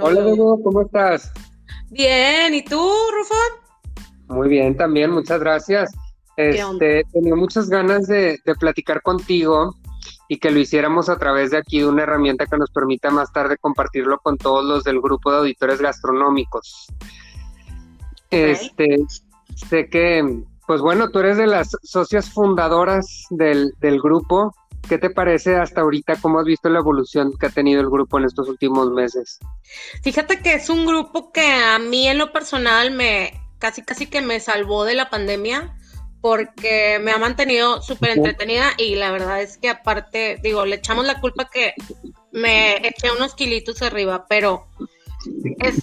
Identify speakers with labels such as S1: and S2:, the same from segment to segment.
S1: Hola, Bebo, ¿cómo estás?
S2: Bien, ¿y tú, Rufo?
S1: Muy bien, también, muchas gracias. Este, tenía muchas ganas de, platicar contigo y que lo hiciéramos a través de aquí de una herramienta que nos permita más tarde compartirlo con todos los del grupo de auditores gastronómicos. Este, sé que, pues bueno, tú eres de las socias fundadoras del, del grupo. ¿Qué te parece hasta ahorita? ¿Cómo has visto la evolución que ha tenido el grupo en estos últimos meses?
S2: Fíjate que es un grupo que a mí en lo personal me casi casi que me salvó de la pandemia porque me ha mantenido súper entretenida y la verdad es que aparte, digo, le echamos la culpa que me eché unos kilitos arriba, pero es,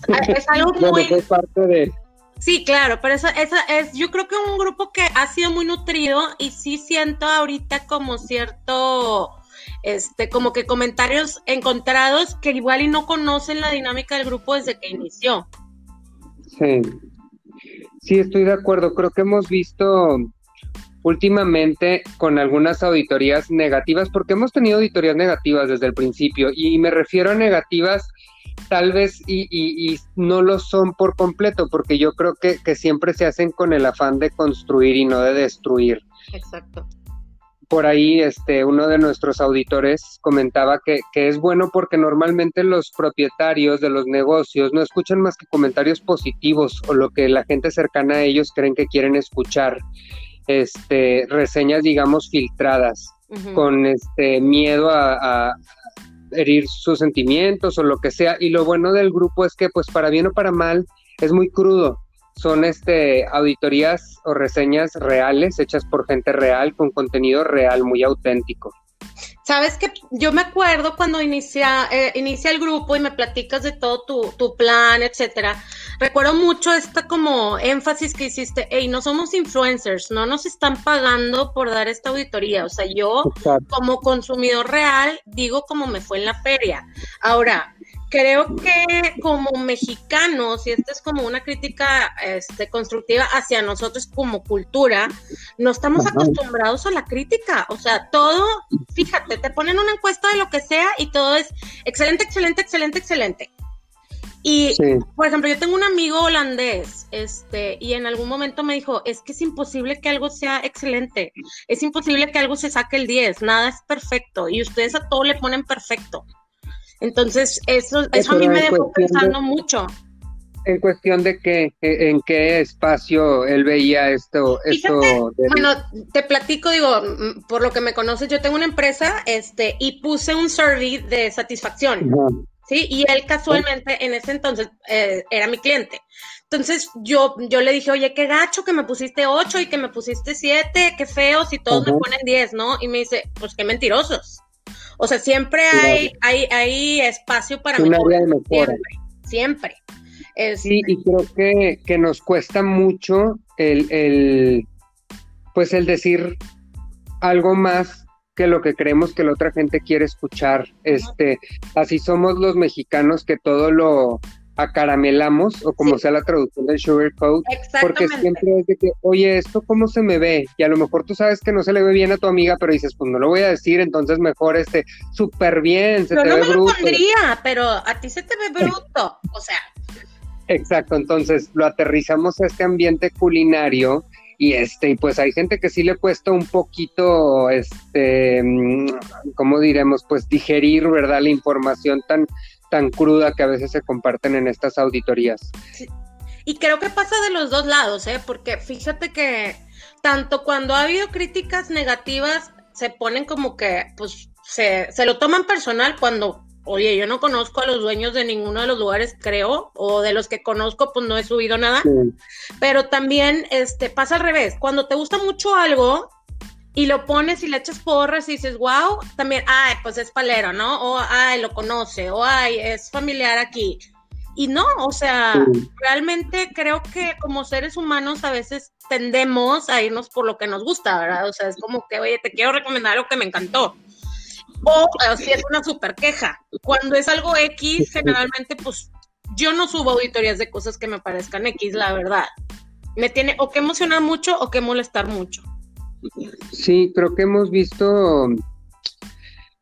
S2: algo muy...
S1: parte de...
S2: Sí, claro, pero esa, esa es, yo creo que un grupo que ha sido muy nutrido y sí siento ahorita como cierto, este, como que comentarios encontrados que igual y no conocen la dinámica del grupo desde que inició.
S1: Sí, Sí, estoy de acuerdo. Creo que hemos visto últimamente con algunas auditorías negativas, porque hemos tenido auditorías negativas desde el principio, y me refiero a negativas tal vez y, no lo son por completo, porque yo creo que, que siempre se hacen con el afán de construir y no de destruir.
S2: Exacto
S1: por ahí este, uno de nuestros auditores comentaba que, es bueno porque normalmente los propietarios de los negocios no escuchan más que comentarios positivos o lo que la gente cercana a ellos creen que quieren escuchar, este, reseñas digamos filtradas, con este miedo a, a herir sus sentimientos o lo que sea. Y lo bueno del grupo es que pues para bien o para mal es muy crudo son este auditorías o reseñas reales hechas por gente real con contenido real muy auténtico.
S2: Sabes que yo me acuerdo cuando inicia, eh, inicia el grupo y me platicas de todo tu, tu plan, etcétera. Recuerdo mucho esta como énfasis que hiciste, hey, no somos influencers, no nos están pagando por dar esta auditoría. O sea, yo como consumidor real digo como me fue en la feria. Ahora, creo que como mexicanos, y esta es como una crítica este, constructiva hacia nosotros como cultura, no estamos acostumbrados a la crítica. O sea, todo, fíjate, te ponen una encuesta de lo que sea y todo es excelente, excelente, excelente, excelente. Y, por ejemplo, yo tengo un amigo holandés, este, y en algún momento me dijo, es que es imposible que algo sea excelente, es imposible que algo se saque el 10, nada es perfecto, y ustedes a todo le ponen perfecto. Entonces, eso, eso a mí me dejó pensando mucho.
S1: En cuestión de qué, en qué espacio él veía esto. esto
S2: Bueno, te platico, digo, mm, por lo que me conoces, yo tengo una empresa este, y puse un survey de satisfacción. Sí, y él casualmente en ese entonces eh, era mi cliente. Entonces yo, yo le dije, oye, qué gacho que me pusiste ocho y que me pusiste siete, qué feo si todos me ponen diez, ¿no? Y me dice, pues qué mentirosos. O sea, siempre hay, hay, hay espacio para
S1: mejorar.
S2: Siempre. siempre.
S1: Sí, y creo que, que nos cuesta mucho el, el, pues el decir algo más que lo que creemos que la otra gente quiere escuchar. Este, así somos los mexicanos que todo lo, acaramelamos o como sea la traducción del sugar coat, porque siempre es de que, oye, esto cómo se me ve, y a lo mejor tú sabes que no se le ve bien a tu amiga, pero dices, pues no lo voy a decir, entonces mejor este, súper bien, se te
S2: no
S1: ve
S2: me
S1: bruto.
S2: Lo pondría, pero a ti se te ve bruto, o sea.
S1: Exacto, entonces lo aterrizamos a este ambiente culinario y este y pues hay gente que sí le cuesta un poquito este mm, cómo diremos pues digerir verdad la información tan tan cruda que a veces se comparten en estas auditorías.
S2: Y creo que pasa de los dos lados, ¿eh? porque fíjate que tanto cuando ha habido críticas negativas, se ponen como que, pues, se, se lo toman personal cuando, oye, yo no conozco a los dueños de ninguno de los lugares, creo, o de los que conozco, pues no he subido nada. Pero también este, pasa al revés, cuando te gusta mucho algo, y lo pones y le echas porras y dices, wow, también, ay, pues es palero, ¿no? O, ay, lo conoce, o ay, es familiar aquí. Y no, o sea, realmente creo que como seres humanos a veces tendemos a irnos por lo que nos gusta, ¿verdad? O sea, es como que, oye, te quiero recomendar algo que me encantó. O, si es una super queja. Cuando es algo X, generalmente, pues yo no subo auditorías de cosas que me parezcan X, la verdad. Me tiene o que emocionar mucho o que molestar mucho.
S1: Sí, creo que hemos visto,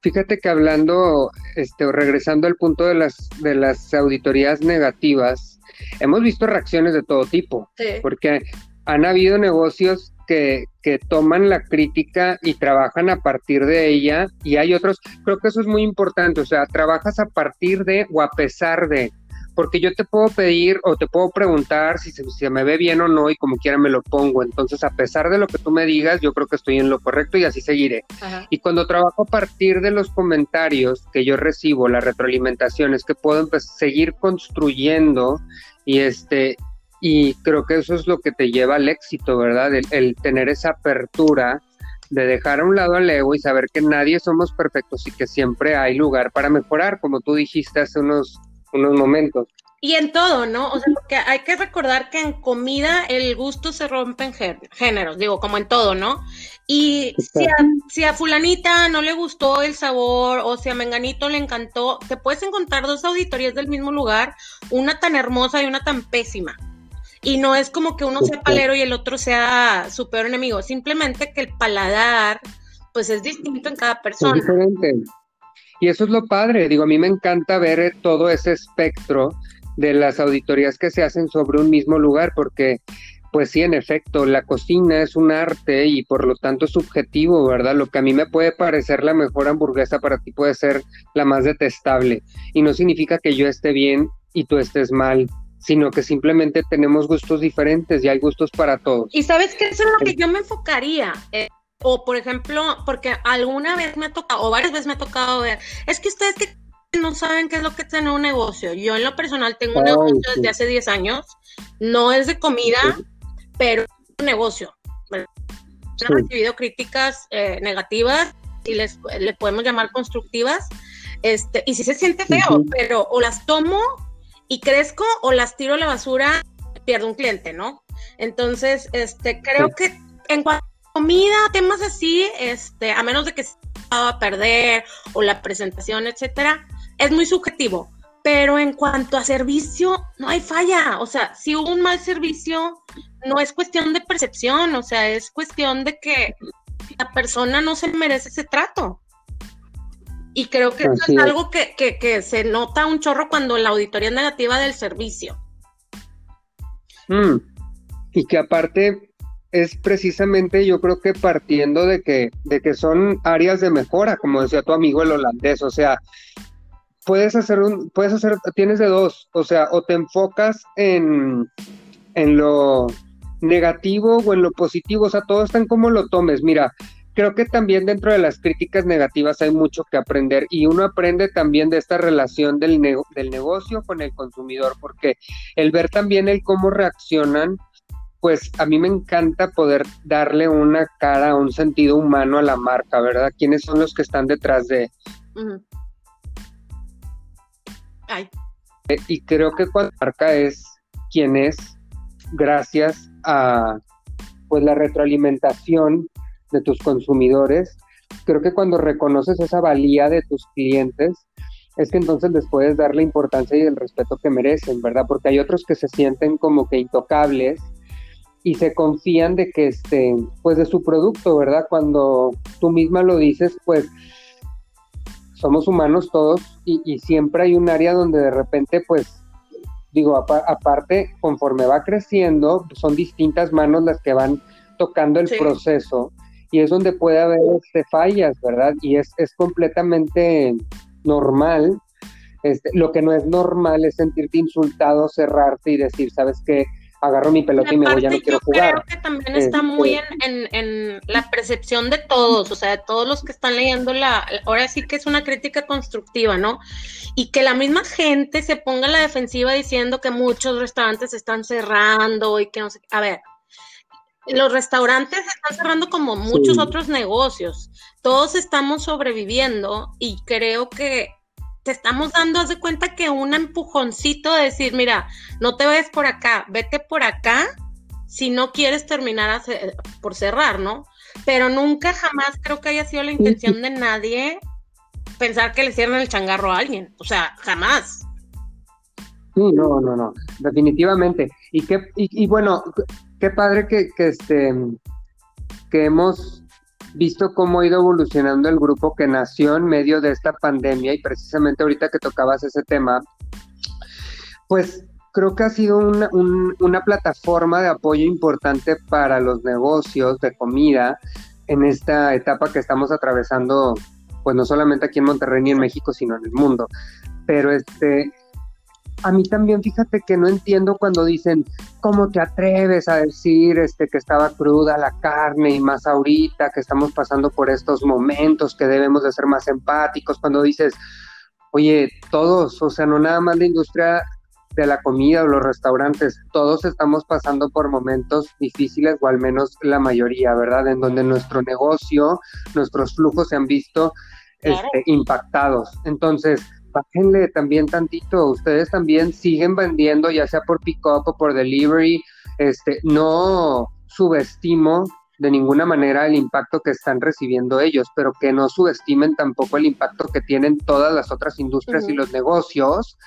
S1: fíjate que hablando este, regresando al punto de las, de las auditorías negativas, hemos visto reacciones de todo tipo, porque han habido negocios que, que, toman la crítica y trabajan a partir de ella y hay otros, creo que eso es muy importante, o sea, trabajas a partir de o a pesar de, porque yo te puedo pedir o te puedo preguntar si se, me ve bien o no y como quiera me lo pongo. Entonces, a pesar de lo que tú me digas, yo creo que estoy en lo correcto y así seguiré. Y cuando trabajo a partir de los comentarios que yo recibo, la retroalimentación, es que puedo seguir construyendo y este y creo que eso es lo que te lleva al éxito, ¿verdad? El, el tener esa apertura de dejar a un lado al ego y saber que nadie somos perfectos y que siempre hay lugar para mejorar, como tú dijiste hace unos unos momentos.
S2: Y en todo, ¿no? O sea, porque hay que recordar que en comida el gusto se rompe en géneros, digo, como en todo, ¿no? Y si a, si a, fulanita no le gustó el sabor o si a menganito le encantó, te puedes encontrar dos auditorías del mismo lugar, una tan hermosa y una tan pésima. Y no es como que uno sea palero y el otro sea su peor enemigo, simplemente que el paladar, pues es distinto en cada persona. Es diferente.
S1: Y eso es lo padre, digo, a mí me encanta ver todo ese espectro de las auditorías que se hacen sobre un mismo lugar, porque pues sí, en efecto, la cocina es un arte y por lo tanto es subjetivo, ¿verdad? Lo que a mí me puede parecer la mejor hamburguesa para ti puede ser la más detestable. Y no significa que yo esté bien y tú estés mal, sino que simplemente tenemos gustos diferentes y hay gustos para todos.
S2: Y sabes que eso es lo que yo me enfocaría. Eh, o por ejemplo, porque alguna vez me ha tocado, o varias veces me ha tocado ver, es que ustedes que no saben qué es lo que es tener un negocio. Yo en lo personal tengo un negocio desde hace 10 años, no es de comida, pero es un negocio. He recibido críticas eh, negativas y les, le podemos llamar constructivas, este, y si se siente feo, pero o las tomo y crezco o las tiro a la basura, pierdo un cliente, ¿no? Entonces, este, creo que en cuanto comida, temas así, este, a menos de que se va a perder o la presentación, etcétera, es muy subjetivo. Pero en cuanto a servicio, no hay falla. O sea, si hubo un mal servicio, no es cuestión de percepción, o sea, es cuestión de que la persona no se merece ese trato. Y creo que eso es, algo que, que, se nota un chorro cuando la auditoría es negativa del servicio.
S1: Mm. Y que aparte, es precisamente yo creo que partiendo de que, de que son áreas de mejora, como decía tu amigo el holandés, o sea, puedes hacer un, puedes hacer, tienes de dos, o sea, o te enfocas en, en lo negativo o en lo positivo, o sea, todo está en cómo lo tomes. Mira, creo que también dentro de las críticas negativas hay mucho que aprender y uno aprende también de esta relación del, del negocio con el consumidor, porque el ver también el cómo reaccionan pues a mí me encanta poder darle una cara, un sentido humano a la marca, ¿verdad? ¿Quiénes son los que están detrás de... Ay. Eh, y creo que cuando la marca es quien es, gracias a pues la retroalimentación de tus consumidores, creo que cuando reconoces esa valía de tus clientes, es que entonces les puedes dar la importancia y el respeto que merecen, ¿verdad? Porque hay otros que se sienten como que intocables y se confían de que este, pues de su producto, ¿verdad? Cuando tú misma lo dices, pues somos humanos todos y, siempre hay un área donde de repente, pues, digo, aparte, conforme va creciendo, son distintas manos las que van tocando el proceso y es donde puede haber este, fallas, ¿verdad? Y es, es completamente normal. Este, lo que no es normal es sentirte insultado, cerrarte y decir, ¿sabes qué? Agarro mi pelota y, me voy, ya no quiero jugar.
S2: Creo que también está muy este en, la percepción de todos, o sea, de todos los que están leyendo la, ahora sí que es una crítica constructiva, ¿no? Y que la misma gente se ponga a la defensiva diciendo que muchos restaurantes están cerrando y que no sé, a ver, los restaurantes están cerrando como muchos otros negocios. Todos estamos sobreviviendo y creo que te estamos dando, haz de cuenta que un empujoncito de decir, mira, no te vayas por acá, vete por acá si no quieres terminar por cerrar, ¿no? Pero nunca jamás creo que haya sido la intención de nadie pensar que le cierran el changarro a alguien. O sea, jamás.
S1: no, no, no, definitivamente. Y qué, y, bueno, qué padre que, que este que hemos visto cómo ha ido evolucionando el grupo que nació en medio de esta pandemia y precisamente ahorita que tocabas ese tema, pues creo que ha sido una, una plataforma de apoyo importante para los negocios de comida en esta etapa que estamos atravesando, pues no solamente aquí en Monterrey ni en México, sino en el mundo. Pero este, a mí también fíjate que no entiendo cuando dicen, ¿cómo te atreves a decir este, que estaba cruda la carne y más ahorita que estamos pasando por estos momentos que debemos de ser más empáticos? Cuando dices, oye, todos, o sea, no nada más la industria de la comida o los restaurantes, todos estamos pasando por momentos difíciles o al menos la mayoría, ¿verdad? En donde nuestro negocio, nuestros flujos se han visto este, impactados. Entonces, bájenle también tantito, ustedes también siguen vendiendo, ya sea por pick-up o por delivery, este, no subestimo de ninguna manera el impacto que están recibiendo ellos, pero que no subestimen tampoco el impacto que tienen todas las otras industrias y los negocios,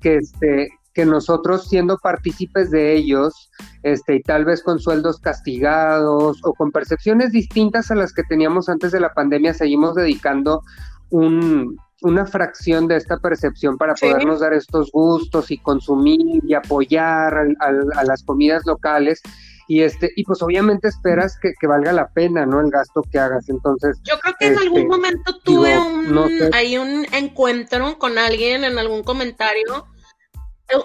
S1: que este, que nosotros siendo partícipes de ellos, este, y tal vez con sueldos castigados o con percepciones distintas a las que teníamos antes de la pandemia, seguimos dedicando un, una fracción de esta percepción para podernos dar estos gustos y consumir y apoyar a, las comidas locales. Y este y pues obviamente esperas que, valga la pena no el gasto que hagas. Entonces
S2: yo creo que en algún este, momento tuve un hay un encuentro con alguien en algún comentario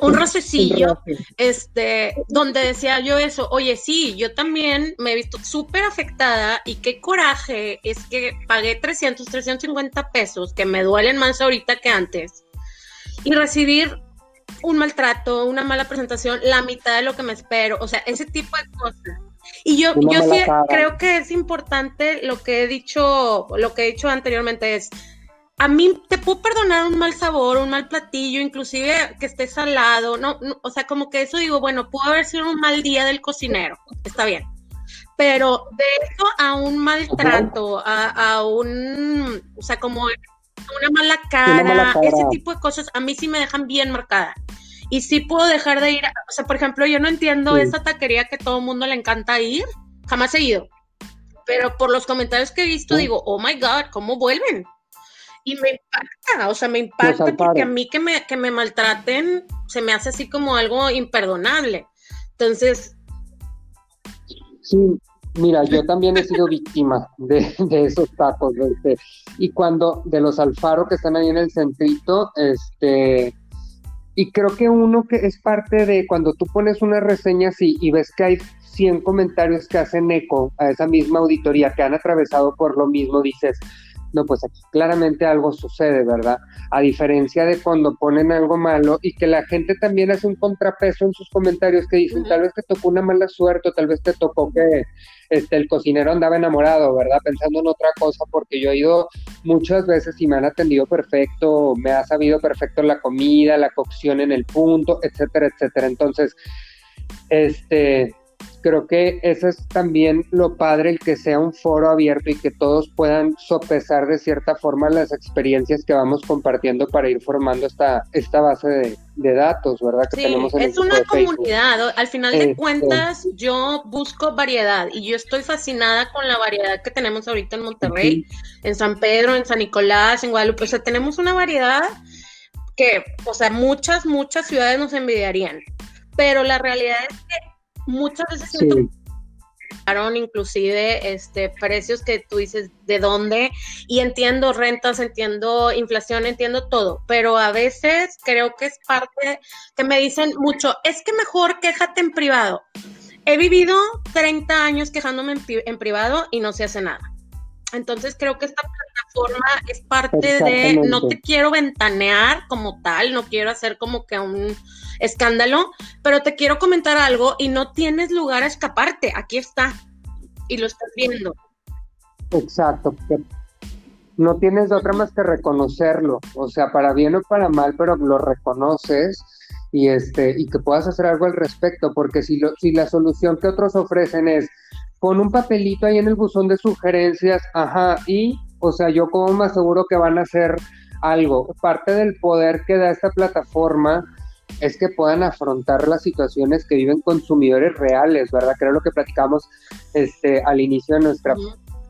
S2: un rocecillo, este, donde decía yo eso, oye, sí, yo también me he visto súper afectada y qué coraje es que pagué 300, 350 pesos, que me duelen más ahorita que antes, y recibir un maltrato, una mala presentación, la mitad de lo que me espero, o sea, ese tipo de cosas. Y yo, yo sí creo que es importante lo que he dicho, lo que he dicho anteriormente es, a mí te puedo perdonar un mal sabor, un mal platillo, inclusive que esté salado, no, o sea, como que eso digo, bueno, pudo haber sido un mal día del cocinero, está bien. Pero de eso a un maltrato, a, un, o sea, como una mala, cara, ese tipo de cosas, a mí sí me dejan bien marcada. Y sí puedo dejar de ir, o sea, por ejemplo, yo no entiendo esa taquería que todo el mundo le encanta ir, jamás he ido. Pero por los comentarios que he visto, digo, oh my God, ¿cómo vuelven? Y me impacta, o sea, me impacta porque a mí que me, que me maltraten se me hace así como algo imperdonable. Entonces...
S1: Sí, mira, yo también he sido víctima de, esos tacos, este, y cuando, de los Alfaro que están ahí en el centrito, este, y creo que uno que es parte de cuando tú pones una reseña así y ves que hay 100 comentarios que hacen eco a esa misma auditoría que han atravesado por lo mismo, dices, no, pues aquí claramente algo sucede, ¿verdad? A diferencia de cuando ponen algo malo y que la gente también hace un contrapeso en sus comentarios que dicen, tal vez te tocó una mala suerte, o tal vez te tocó que este, el cocinero andaba enamorado, ¿verdad? Pensando en otra cosa, porque yo he ido muchas veces y me han atendido perfecto, me ha sabido perfecto la comida, la cocción en el punto, etcétera, etcétera. Entonces, este creo que eso es también lo padre, el que sea un foro abierto y que todos puedan sopesar de cierta forma las experiencias que vamos compartiendo para ir formando esta, esta base de, datos, ¿verdad?
S2: Que tenemos es una comunidad, al final de este, cuentas yo busco variedad y yo estoy fascinada con la variedad que tenemos ahorita en Monterrey, en San Pedro, en San Nicolás, en Guadalupe, o sea, tenemos una variedad que, o sea, muchas, muchas ciudades nos envidiarían, pero la realidad es que muchas veces sí. inclusive este precios que tú dices de dónde y entiendo rentas, entiendo inflación, entiendo todo, pero a veces creo que es parte que me dicen mucho, es que mejor quéjate en privado. He vivido 30 años quejándome en, privado y no se hace nada. Entonces creo que esta plataforma es parte de, no te quiero ventanear como tal, no quiero hacer como que un escándalo, pero te quiero comentar algo y no tienes lugar a escaparte, aquí está, y lo estás viendo.
S1: Exacto, no tienes otra más que reconocerlo, o sea, para bien o para mal, pero lo reconoces y este y que puedas hacer algo al respecto, porque si lo, si la solución que otros ofrecen es con un papelito ahí en el buzón de sugerencias, ajá, y, o sea, yo como más seguro que van a hacer algo. Parte del poder que da esta plataforma es que puedan afrontar las situaciones que viven consumidores reales, ¿verdad? Creo lo que platicamos este, al inicio de nuestra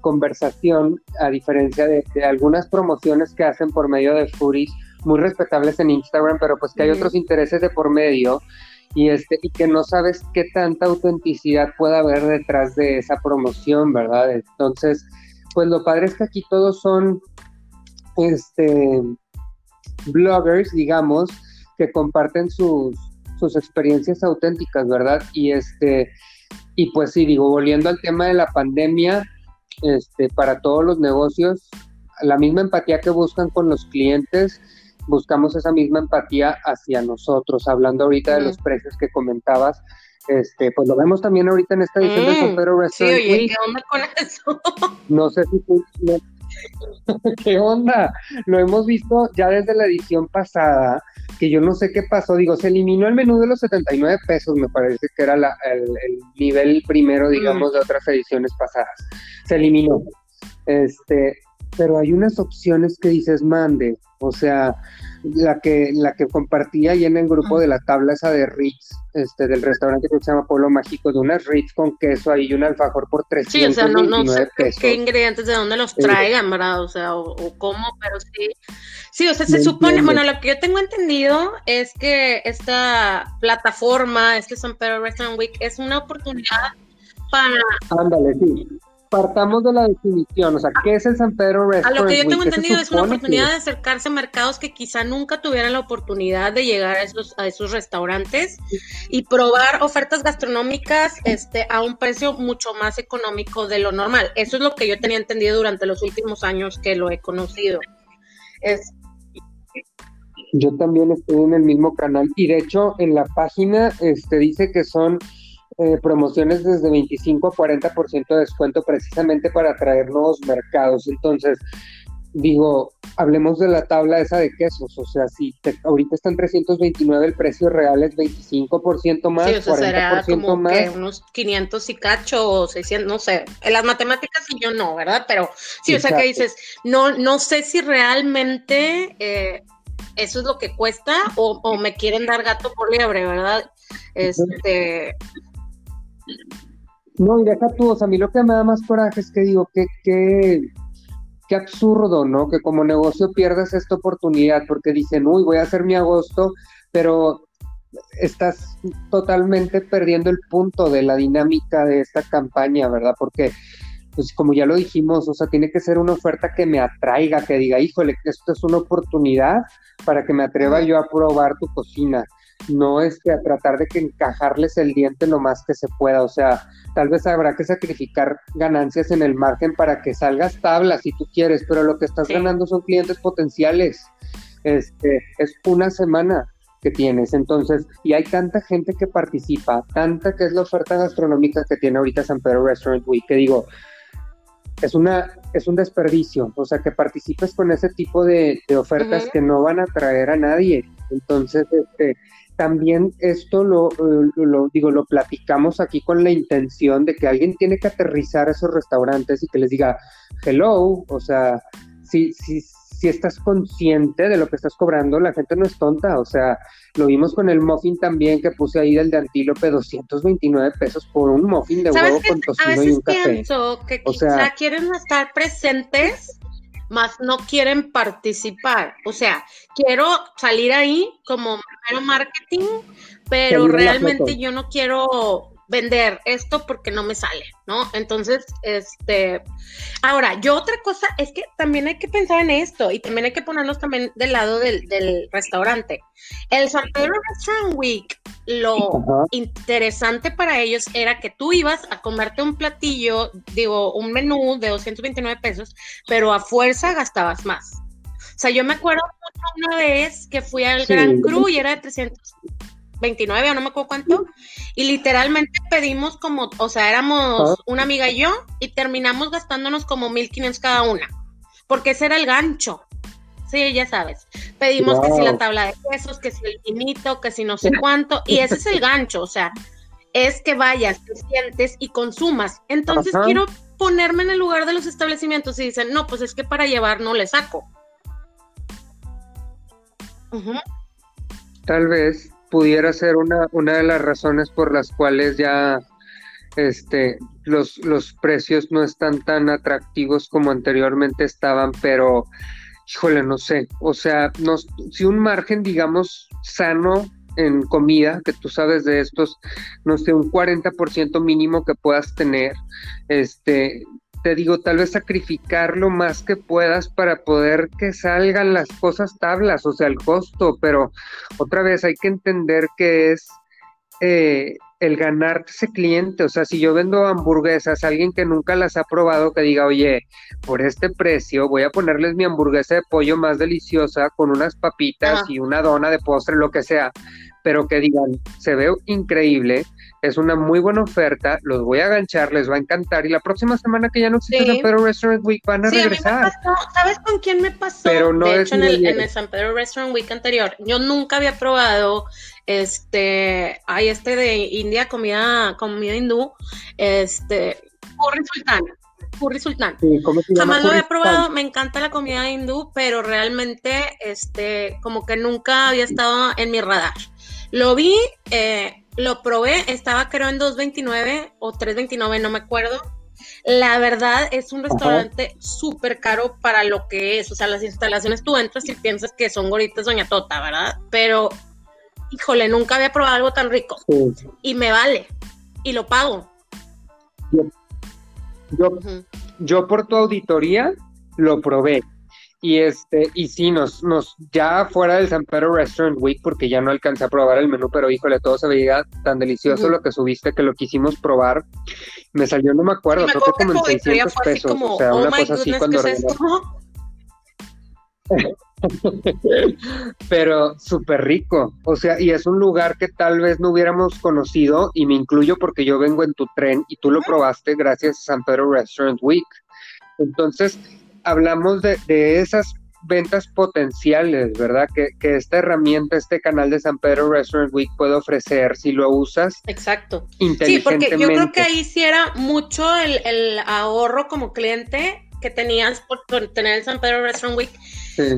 S1: conversación, a diferencia de, algunas promociones que hacen por medio de Furis, muy respetables en Instagram, pero pues que hay otros intereses de por medio y este y que no sabes qué tanta autenticidad puede haber detrás de esa promoción, ¿verdad? Entonces, pues lo padre es que aquí todos son este bloggers, digamos, que comparten sus, sus experiencias auténticas, ¿verdad? Y este y pues sí, digo, volviendo al tema de la pandemia, este para todos los negocios, la misma empatía que buscan con los clientes, buscamos esa misma empatía hacia nosotros, hablando ahorita de los precios que comentabas, este, pues lo vemos también ahorita en esta edición de San Pedro
S2: Restaurant sí, oye, ¿qué onda con eso?
S1: No sé si tú, ¿Qué onda? Lo hemos visto ya desde la edición pasada, que yo no sé qué pasó. Digo, se eliminó el menú de los 79 pesos, me parece que era el, nivel primero, digamos, de otras ediciones pasadas. Se eliminó. Este, pero hay unas opciones que dices, mande, o sea, la que, la que compartía ahí en el grupo de la tabla esa de Ritz, este, del restaurante que se llama Pueblo Mágico, de unas Ritz con queso ahí y un alfajor por 329 sí, o sea, no, no sé
S2: qué ingredientes, de dónde los traigan, ¿verdad? O sea, o, cómo, pero sí. Sí, o sea, se supone, bueno, lo que yo tengo entendido es que esta plataforma, este San Pedro Restaurant Week, es una oportunidad para...
S1: Ándale, sí partamos de la definición, o sea, ¿qué es el San Pedro Restaurant?
S2: A lo que yo tengo entendido es una oportunidad de acercarse a mercados que quizá nunca tuvieran la oportunidad de llegar a esos, a esos restaurantes y probar ofertas gastronómicas este, a un precio mucho más económico de lo normal. Eso es lo que yo tenía entendido durante los últimos años que lo he conocido. Es,
S1: yo también estoy en el mismo canal y de hecho en la página este, dice que son eh, promociones desde 25 a 40% de descuento precisamente para atraer nuevos mercados. Entonces, digo, hablemos de la tabla esa de quesos, o sea, si ahorita están 329, el precio real es 25% más, sí, o sea, 40% será como más. Que
S2: unos 500 y cacho o 600, no sé, en las matemáticas y yo no, ¿verdad? Pero sí, o sea, que dices, no, no sé si realmente eh, eso es lo que cuesta o, o, me quieren dar gato por liebre, ¿verdad? Este,
S1: no, y deja tú, a mí lo que me da más coraje es que digo, que, que, qué absurdo, ¿no? Que como negocio pierdas esta oportunidad porque dicen, uy, voy a hacer mi agosto, pero estás totalmente perdiendo el punto de la dinámica de esta campaña, ¿verdad? Porque, pues como ya lo dijimos, o sea, tiene que ser una oferta que me atraiga, que diga, híjole, esto es una oportunidad para que me atreva yo a probar tu cocina no es que a tratar de que encajarles el diente lo más que se pueda, o sea, tal vez habrá que sacrificar ganancias en el margen para que salgas tabla si tú quieres, pero lo que estás ganando son clientes potenciales. Este, es una semana que tienes, entonces, y hay tanta gente que participa, tanta que es la oferta gastronómica que tiene ahorita San Pedro Restaurant Week, que digo, es una es un desperdicio, o sea, que participes con ese tipo de, ofertas que no van a traer a nadie. Entonces, este, también esto lo, lo, digo, lo platicamos aquí con la intención de que alguien tiene que aterrizar a esos restaurantes y que les diga, hello, o sea, si, si, si estás consciente de lo que estás cobrando, la gente no es tonta, o sea, lo vimos con el muffin también que puse ahí del de antílope, 229 pesos por un muffin de huevo con tocino y un café.
S2: Pienso que quizá quieren estar presentes más no quieren participar. O sea, quiero salir ahí como marketing, pero realmente yo no quiero vender esto porque no me sale, ¿no? Entonces, este, ahora, yo otra cosa es que también hay que pensar en esto y también hay que ponernos también del lado del, restaurante. El San Pedro Restaurant Week, lo interesante para ellos era que tú ibas a comerte un platillo, digo, un menú de 229 pesos, pero a fuerza gastabas más. O sea, yo me acuerdo una vez que fui al Gran Cru y era de 300 29 o no me acuerdo cuánto, y literalmente pedimos como, o sea, éramos una amiga y yo, y terminamos gastándonos como 1500 cada una, porque ese era el gancho. Sí, ya sabes. Pedimos que si la tabla de quesos, que si el vinito, que si no sé cuánto, y ese es el gancho, o sea, es que vayas, te sientes y consumas. Entonces quiero ponerme en el lugar de los establecimientos y dicen, no, pues es que para llevar no le saco.
S1: Tal vez, pudiera ser una, una de las razones por las cuales ya este, los, los precios no están tan atractivos como anteriormente estaban, pero híjole, no sé, o sea, no, si un margen, digamos, sano en comida, que tú sabes de estos, no sé, un 40% mínimo que puedas tener, este, te digo, tal vez sacrificar lo más que puedas para poder que salgan las cosas tablas, o sea, el costo, pero otra vez hay que entender que es eh, el ganar ese cliente, o sea, si yo vendo hamburguesas a alguien que nunca las ha probado, que diga, oye, por este precio voy a ponerles mi hamburguesa de pollo más deliciosa con unas papitas y una dona de postre, lo que sea, pero que digan, se ve increíble, es una muy buena oferta, los voy a aganchar, les va a encantar y la próxima semana que ya no existe San Pedro Restaurant Week van a regresar.
S2: ¿Sabes con quién me pasó? Pero no de hecho, en el, en el, San Pedro Restaurant Week anterior, yo nunca había probado este, hay este de India, comida, comida hindú, este, curry sultán. Curry sultán. Jamás lo había probado, me encanta la comida hindú, pero realmente, este, como que nunca había estado en mi radar. Lo vi, eh, lo probé, estaba creo en 2.29 o 3.29, no me acuerdo. La verdad es un restaurante súper caro para lo que es. O sea, las instalaciones tú entras y piensas que son goritas Doña Tota, ¿verdad? Pero híjole, nunca había probado algo tan rico. Y me vale. Y lo pago.
S1: Yo, por tu auditoría lo probé. Y este, y sí, nos, nos, ya fuera del San Pedro Restaurant Week, porque ya no alcancé a probar el menú, pero híjole, todo se veía tan delicioso lo que subiste que lo quisimos probar. Me salió, no me acuerdo, creo que como en 600 pesos. o sea, una oh cosa así cuando pero súper rico, o sea, y es un lugar que tal vez no hubiéramos conocido, y me incluyo porque yo vengo en tu tren y tú lo probaste gracias a San Pedro Restaurant Week. Entonces, hablamos de, esas ventas potenciales, ¿verdad? Que, esta herramienta, este canal de San Pedro Restaurant Week puede ofrecer si lo usas.
S2: Exacto. Sí, porque yo creo que ahí sí era mucho el, el ahorro como cliente que tenías por, tener el San Pedro Restaurant Week.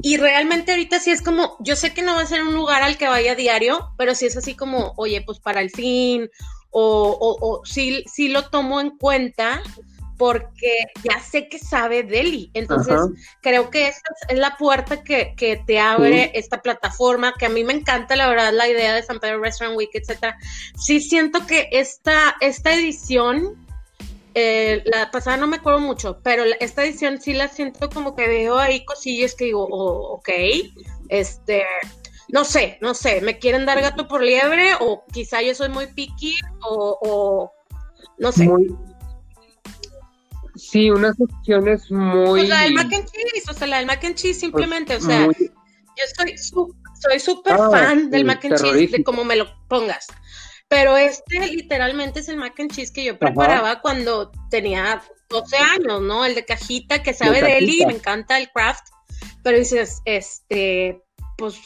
S2: Y realmente ahorita sí es como, yo sé que no va a ser un lugar al que vaya diario, pero sí es así como, oye, pues para el fin, o, o, sí, sí lo tomo en cuenta porque ya sé que sabe Deli. Entonces, creo que esa es la puerta que, te abre esta plataforma, que a mí me encanta, la verdad, la idea de San Pedro Restaurant Week, etcétera. Sí siento que esta, esta edición eh, la pasada no me acuerdo mucho, pero esta edición sí la siento como que veo ahí cosillas que digo, oh, ok, este, no sé, no sé, me quieren dar gato por liebre o quizá yo soy muy picky o, no sé.
S1: Sí, unas opciones muy...
S2: Pues la del mac and cheese, o sea, la del mac and cheese simplemente, o sea, yo soy soy súper ah, fan del mac and cheese, de cómo me lo pongas. Pero este literalmente es el mac and cheese que yo preparaba cuando tenía 12 años, ¿no? El de cajita que sabe de, él y me encanta el craft. Pero dices, este, pues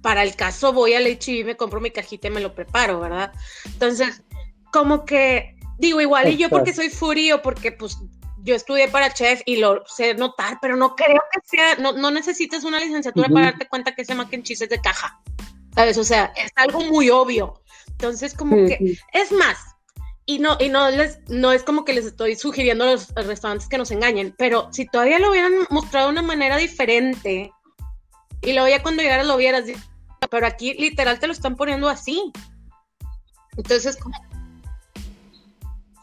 S2: para el caso voy al HB, me compro mi cajita y me lo preparo, ¿verdad? Entonces, como que digo, igual y yo porque soy fury o porque pues yo estudié para chef y lo sé notar, pero no creo que sea, no, no necesitas una licenciatura para darte cuenta que ese mac and cheese es de caja. ¿Sabes? O sea, es algo muy obvio. Entonces, como que, es más, y no, y no les, no es como que les estoy sugiriendo a los restaurantes que nos engañen, pero si todavía lo hubieran mostrado de una manera diferente, y luego ya cuando llegaras lo vieras, pero aquí literal te lo están poniendo así. Entonces, como...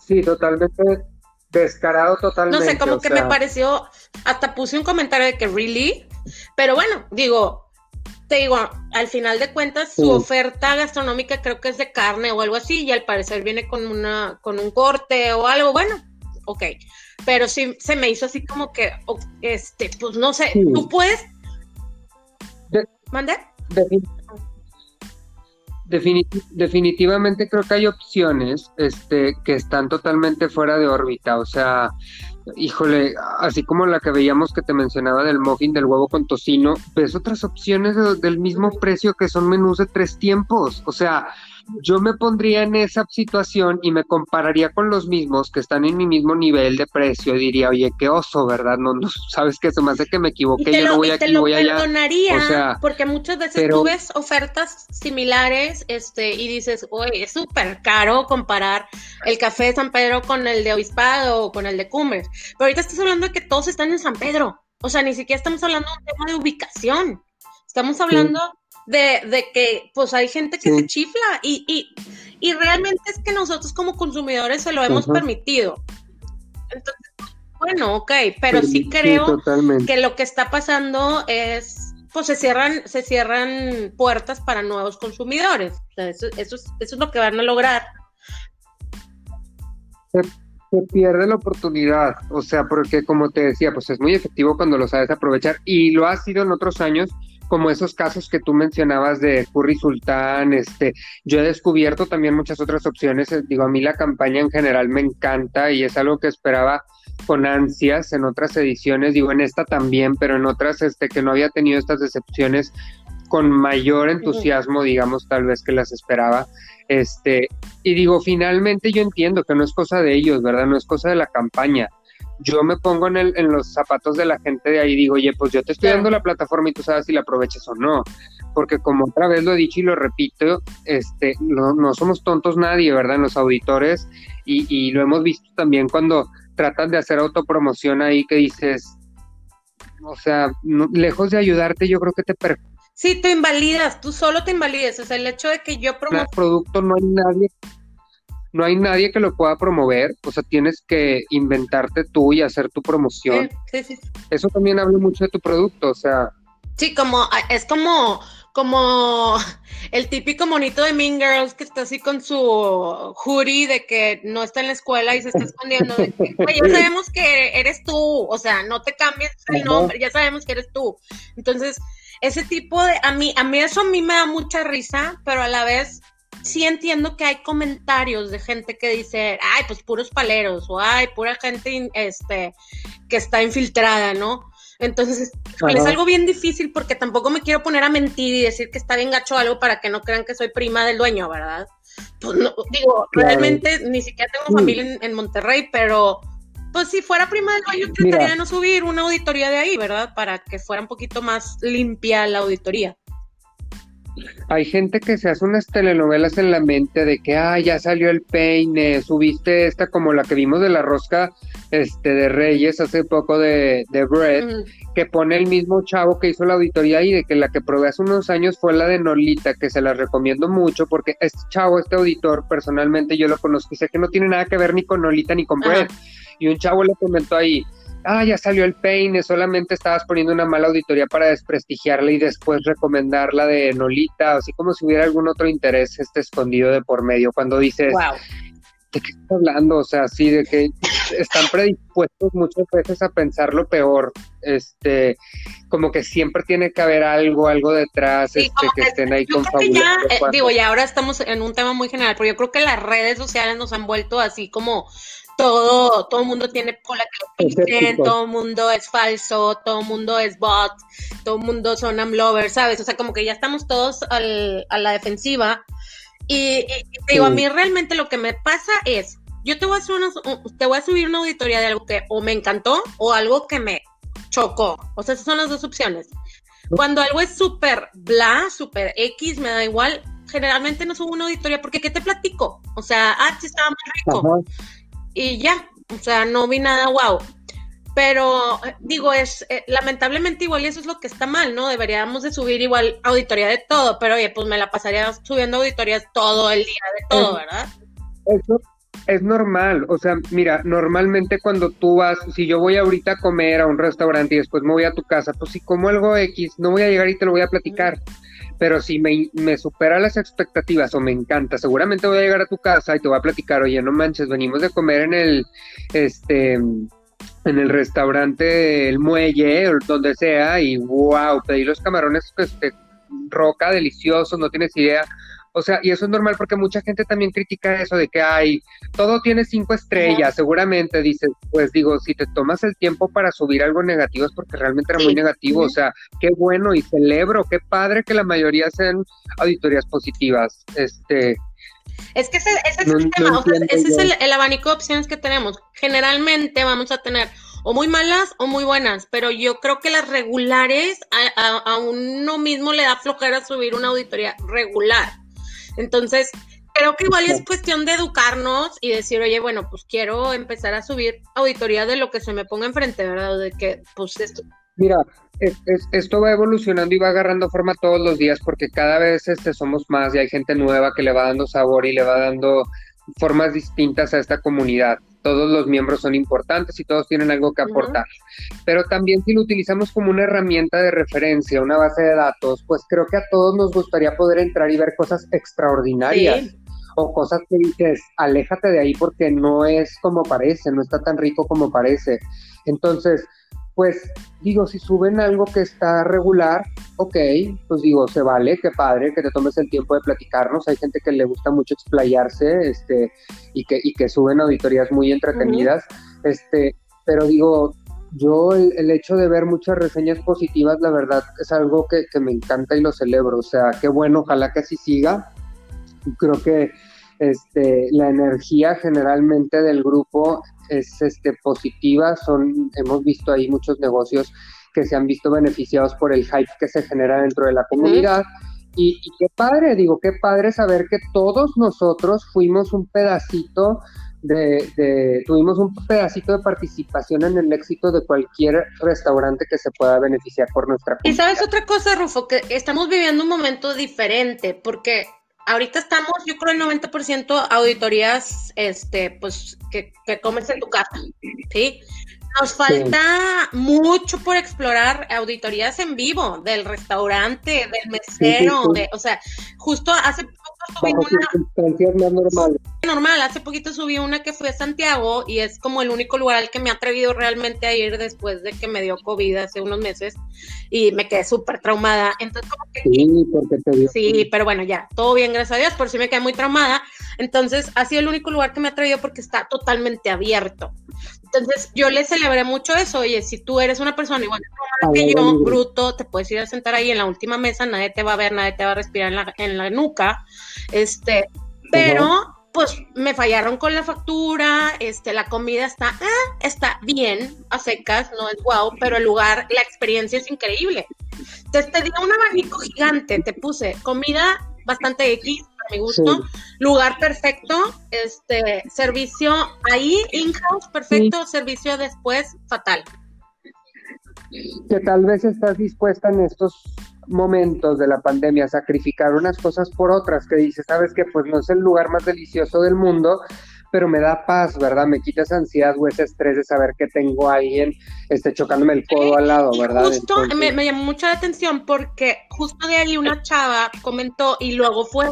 S1: Sí, totalmente descarado totalmente.
S2: No sé, como que me pareció, hasta puse un comentario de que really, pero bueno, digo, te digo, al final de cuentas, su oferta gastronómica creo que es de carne o algo así, y al parecer viene con una, con un corte o algo, bueno, ok. Pero sí se me hizo así como que, este, pues no sé, tú puedes. ¿Mande?
S1: Definitivamente creo que hay opciones este, que están totalmente fuera de órbita. O sea, híjole, así como la que veíamos que te mencionaba del muffin del huevo con tocino, ves otras opciones del mismo precio que son menús de tres tiempos. O sea, yo me pondría en esa situación y me compararía con los mismos que están en mi mismo nivel de precio. Diría, oye, qué oso, ¿verdad? No, no sabes que se me hace que me equivoqué, yo no voy aquí, voy allá.
S2: O sea, porque muchas veces tú ves ofertas similares este, y dices, oye, es súper caro comparar el café de San Pedro con el de Obispado o con el de Cumbres. Pero ahorita estás hablando de que todos están en San Pedro. O sea, ni siquiera estamos hablando de un tema de ubicación. Estamos hablando de, que pues hay gente que se chifla y, y, realmente es que nosotros como consumidores se lo hemos permitido. Entonces, bueno, ok, pero sí creo que lo que está pasando es, pues se cierran, se cierran puertas para nuevos consumidores. eso, eso, es, eso es lo que van a lograr.
S1: Se, se, pierde la oportunidad, o sea, porque como te decía, pues es muy efectivo cuando lo sabes aprovechar y lo ha sido en otros años como esos casos que tú mencionabas de Curry Sultán, este, yo he descubierto también muchas otras opciones, eh, digo, a mí la campaña en general me encanta y es algo que esperaba con ansias en otras ediciones, digo, en esta también, pero en otras, este, que no había tenido estas decepciones con mayor entusiasmo, digamos, tal vez que las esperaba. Este, y digo, finalmente yo entiendo que no es cosa de ellos, ¿verdad? No es cosa de la campaña yo me pongo en, el, en los zapatos de la gente de ahí y digo, oye, pues yo te estoy dando la plataforma y tú sabes si la aprovechas o no. Porque como otra vez lo he dicho y lo repito, este, no, no somos tontos nadie, ¿verdad? En los auditores y, y lo hemos visto también cuando tratan de hacer autopromoción ahí que dices, o sea, lejos de ayudarte, yo creo que te
S2: Sí, te invalidas, tú solo te invalidas, o sea, el hecho de que yo
S1: promueva... producto no hay nadie no hay nadie que lo pueda promover, o sea, tienes que inventarte tú y hacer tu promoción. Sí, sí, Eso también habla mucho de tu producto, o sea.
S2: Sí, como, es como, como el típico monito de Mean Girls que está así con su hoodie de que no está en la escuela y se está escondiendo. Ya sabemos que eres tú, o sea, no te cambies el nombre, ya sabemos que eres tú. Entonces, ese tipo de, a mí, a mí eso a mí me da mucha risa, pero a la vez sí entiendo que hay comentarios de gente que dice, ay, pues puros paleros, o ay, pura gente este, que está infiltrada, ¿no? Entonces, es algo bien difícil porque tampoco me quiero poner a mentir y decir que está bien gacho algo para que no crean que soy prima del dueño, ¿verdad? Pues no, digo, realmente ni siquiera tengo familia en, Monterrey, pero pues si fuera prima del dueño, trataría de no subir una auditoría de ahí, ¿verdad? Para que fuera un poquito más limpia la auditoría
S1: hay gente que se hace unas telenovelas en la mente de que, ah, ya salió el peine, subiste esta como la que vimos de la rosca este, de Reyes hace poco de, de Brett, que pone el mismo chavo que hizo la auditoría y de que la que probé hace unos años fue la de Nolita, que se la recomiendo mucho porque este chavo, este auditor, personalmente yo lo conozco y sé que no tiene nada que ver ni con Nolita ni con Brett. Y un chavo le comentó ahí, ah, ya salió el peine, solamente estabas poniendo una mala auditoría para desprestigiarla y después recomendarla de Nolita, así como si hubiera algún otro interés este escondido de por medio, cuando dices, ¿de qué estás hablando? O sea, sí, de que están predispuestos muchas veces a pensar lo peor, este, como que siempre tiene que haber algo, algo detrás, este, que, estén ahí con
S2: ya, eh, Digo, y ahora estamos en un tema muy general, pero yo creo que las redes sociales nos han vuelto así como todo, todo mundo tiene cola que lo todo el mundo es falso, todo mundo es bot, todo mundo son amlovers, ¿sabes? O sea, como que ya estamos todos al, a la defensiva. Y, te digo, a mí realmente lo que me pasa es, yo te voy, a hacer te voy a subir una auditoría de algo que o me encantó o algo que me chocó. O sea, esas son las dos opciones. Cuando algo es súper bla, súper X, me da igual, generalmente no subo una auditoría porque ¿qué te platico? O sea, ah, sí estaba muy rico y ya, o sea, no vi nada wow. Pero digo, es eh, lamentablemente igual y eso es lo que está mal, ¿no? Deberíamos de subir igual auditoría de todo, pero oye, pues me la pasaría subiendo auditorías todo el día de todo, ¿verdad?
S1: Eso es normal, o sea, mira, normalmente cuando tú vas, si yo voy ahorita a comer a un restaurante y después me voy a tu casa, pues si como algo X, no voy a llegar y te lo voy a platicar pero si me, me, supera las expectativas o me encanta, seguramente voy a llegar a tu casa y te voy a platicar, oye, no manches, venimos de comer en el, este, en el restaurante El Muelle, o donde sea, y wow, pedí los camarones, este, roca, deliciosos, no tienes idea, o sea, y eso es normal porque mucha gente también critica eso de que hay, todo tiene cinco estrellas, seguramente dices, pues digo, si te tomas el tiempo para subir algo negativo es porque realmente era muy negativo, o sea, qué bueno y celebro, qué padre que la mayoría sean auditorías positivas, este,
S2: Es que ese, es el tema, ese es el, abanico de opciones que tenemos. Generalmente vamos a tener o muy malas o muy buenas, pero yo creo que las regulares a, uno mismo le da flojera subir una auditoría regular. Entonces, creo que igual es cuestión de educarnos y decir, oye, bueno, pues quiero empezar a subir auditoría de lo que se me ponga enfrente, ¿verdad? De que, pues esto.
S1: Mira, esto va evolucionando y va agarrando forma todos los días porque cada vez este, somos más y hay gente nueva que le va dando sabor y le va dando formas distintas a esta comunidad. Todos los miembros son importantes y todos tienen algo que aportar. Pero también si lo utilizamos como una herramienta de referencia, una base de datos, pues creo que a todos nos gustaría poder entrar y ver cosas extraordinarias. O cosas que dices, aléjate de ahí porque no es como parece, no está tan rico como parece. Entonces, pues digo, si suben algo que está regular, ok, pues digo, se vale, qué padre que te tomes el tiempo de platicarnos. Hay gente que le gusta mucho explayarse, este, y que, y que suben auditorías muy entretenidas, este, pero digo, yo el, hecho de ver muchas reseñas positivas, la verdad, es algo que, que me encanta y lo celebro. O sea, qué bueno, ojalá que así siga. Creo que este, la energía generalmente del grupo es este, positiva, son, hemos visto ahí muchos negocios que se han visto beneficiados por el hype que se genera dentro de la comunidad. Y, qué padre, digo, qué padre saber que todos nosotros fuimos un pedacito de, tuvimos un pedacito de participación en el éxito de cualquier restaurante que se pueda beneficiar por nuestra
S2: comunidad. Y sabes otra cosa, Rufo, que estamos viviendo un momento diferente, porque ahorita estamos, yo creo, el 90% auditorías, este, pues, que, que, comes en tu casa, ¿sí? Nos falta mucho por explorar auditorías en vivo del restaurante, del mesero, de, o sea, justo hace subí
S1: una. normal.
S2: Normal, hace poquito subí una que fue a Santiago y es como el único lugar al que me he atrevido realmente a ir después de que me dio COVID hace unos meses y me quedé súper traumada. Entonces, como que,
S1: sí, porque te dio
S2: Sí, pero bueno, ya, todo bien, gracias a Dios, por si me quedé muy traumada. Entonces, ha sido el único lugar que me ha atrevido porque está totalmente abierto. Entonces, yo le celebré mucho eso. Oye, si tú eres una persona igual que yo, bruto, te puedes ir a sentar ahí en la última mesa, nadie te va a ver, nadie te va a respirar en la, en la nuca. Este, pero pues me fallaron con la factura, este, la comida está, ah, está bien, a secas, no es guau, pero el lugar, la experiencia es increíble. Entonces te di un abanico gigante, te puse comida bastante X, para mi gusto, lugar perfecto, este, servicio ahí, in-house perfecto, servicio después fatal.
S1: Que tal vez estás dispuesta en estos momentos de la pandemia sacrificar unas cosas por otras, que dices, sabes que pues no es el lugar más delicioso del mundo, pero me da paz, ¿verdad? Me quita esa ansiedad o ese estrés de saber que tengo a alguien este, chocándome el codo al lado, ¿verdad?
S2: Justo me, me, llamó mucho la atención porque justo de ahí una chava comentó y luego fue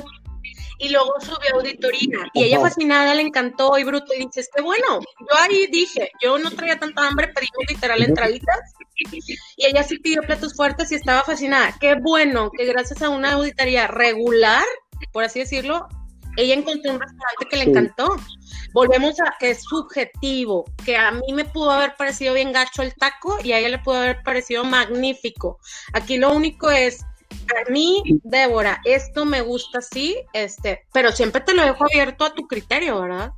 S2: y luego subió auditoría y ella fascinada le encantó y bruto y dices que bueno, yo ahí dije, yo no traía tanta hambre, pedimos literal entraditas y ella sí pidió platos fuertes y estaba fascinada. Qué bueno que gracias a una auditoría regular, por así decirlo, ella encontró un restaurante que le encantó. Volvemos a que es subjetivo, que a mí me pudo haber parecido bien gacho el taco y a ella le pudo haber parecido magnífico. Aquí lo único es a mí, Débora, esto me gusta así, este, pero siempre te lo dejo abierto a tu criterio, ¿verdad?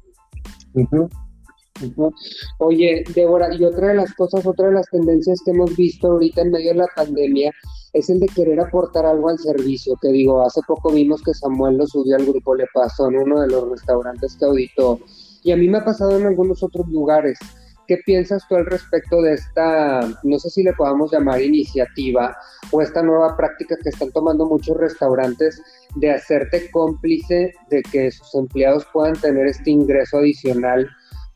S1: Oye, Débora, y otra de las cosas, otra de las tendencias que hemos visto ahorita en medio de la pandemia es el de querer aportar algo al servicio, que digo, hace poco vimos que Samuel lo subió al grupo Le Pasó en uno de los restaurantes que auditó, y a mí me ha pasado en algunos otros lugares. ¿Qué piensas tú al respecto de esta, no sé si le podamos llamar iniciativa o esta nueva práctica que están tomando muchos restaurantes de hacerte cómplice de que sus empleados puedan tener este ingreso adicional,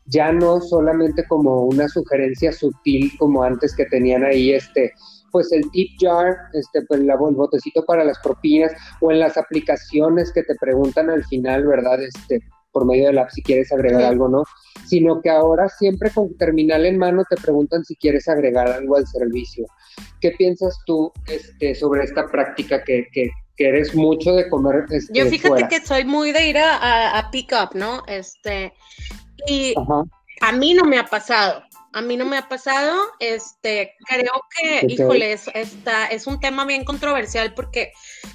S1: ya no solamente como una sugerencia sutil como antes que tenían ahí este pues el tip jar, este, pues el botecito para las propinas o en las aplicaciones que te preguntan al final, ¿verdad? Este, por medio de la app si quieres agregar algo, ¿no? Sino que ahora siempre con terminal en mano te preguntan si quieres agregar algo al servicio. ¿Qué piensas tú este, sobre esta práctica que, que, eres mucho de comer? Este,
S2: Yo fíjate que soy muy de ir a, a, pick up, ¿no? Este, y a mí no me ha pasado. A mí no me ha pasado, este, creo que, híjole, es, es un tema bien controversial porque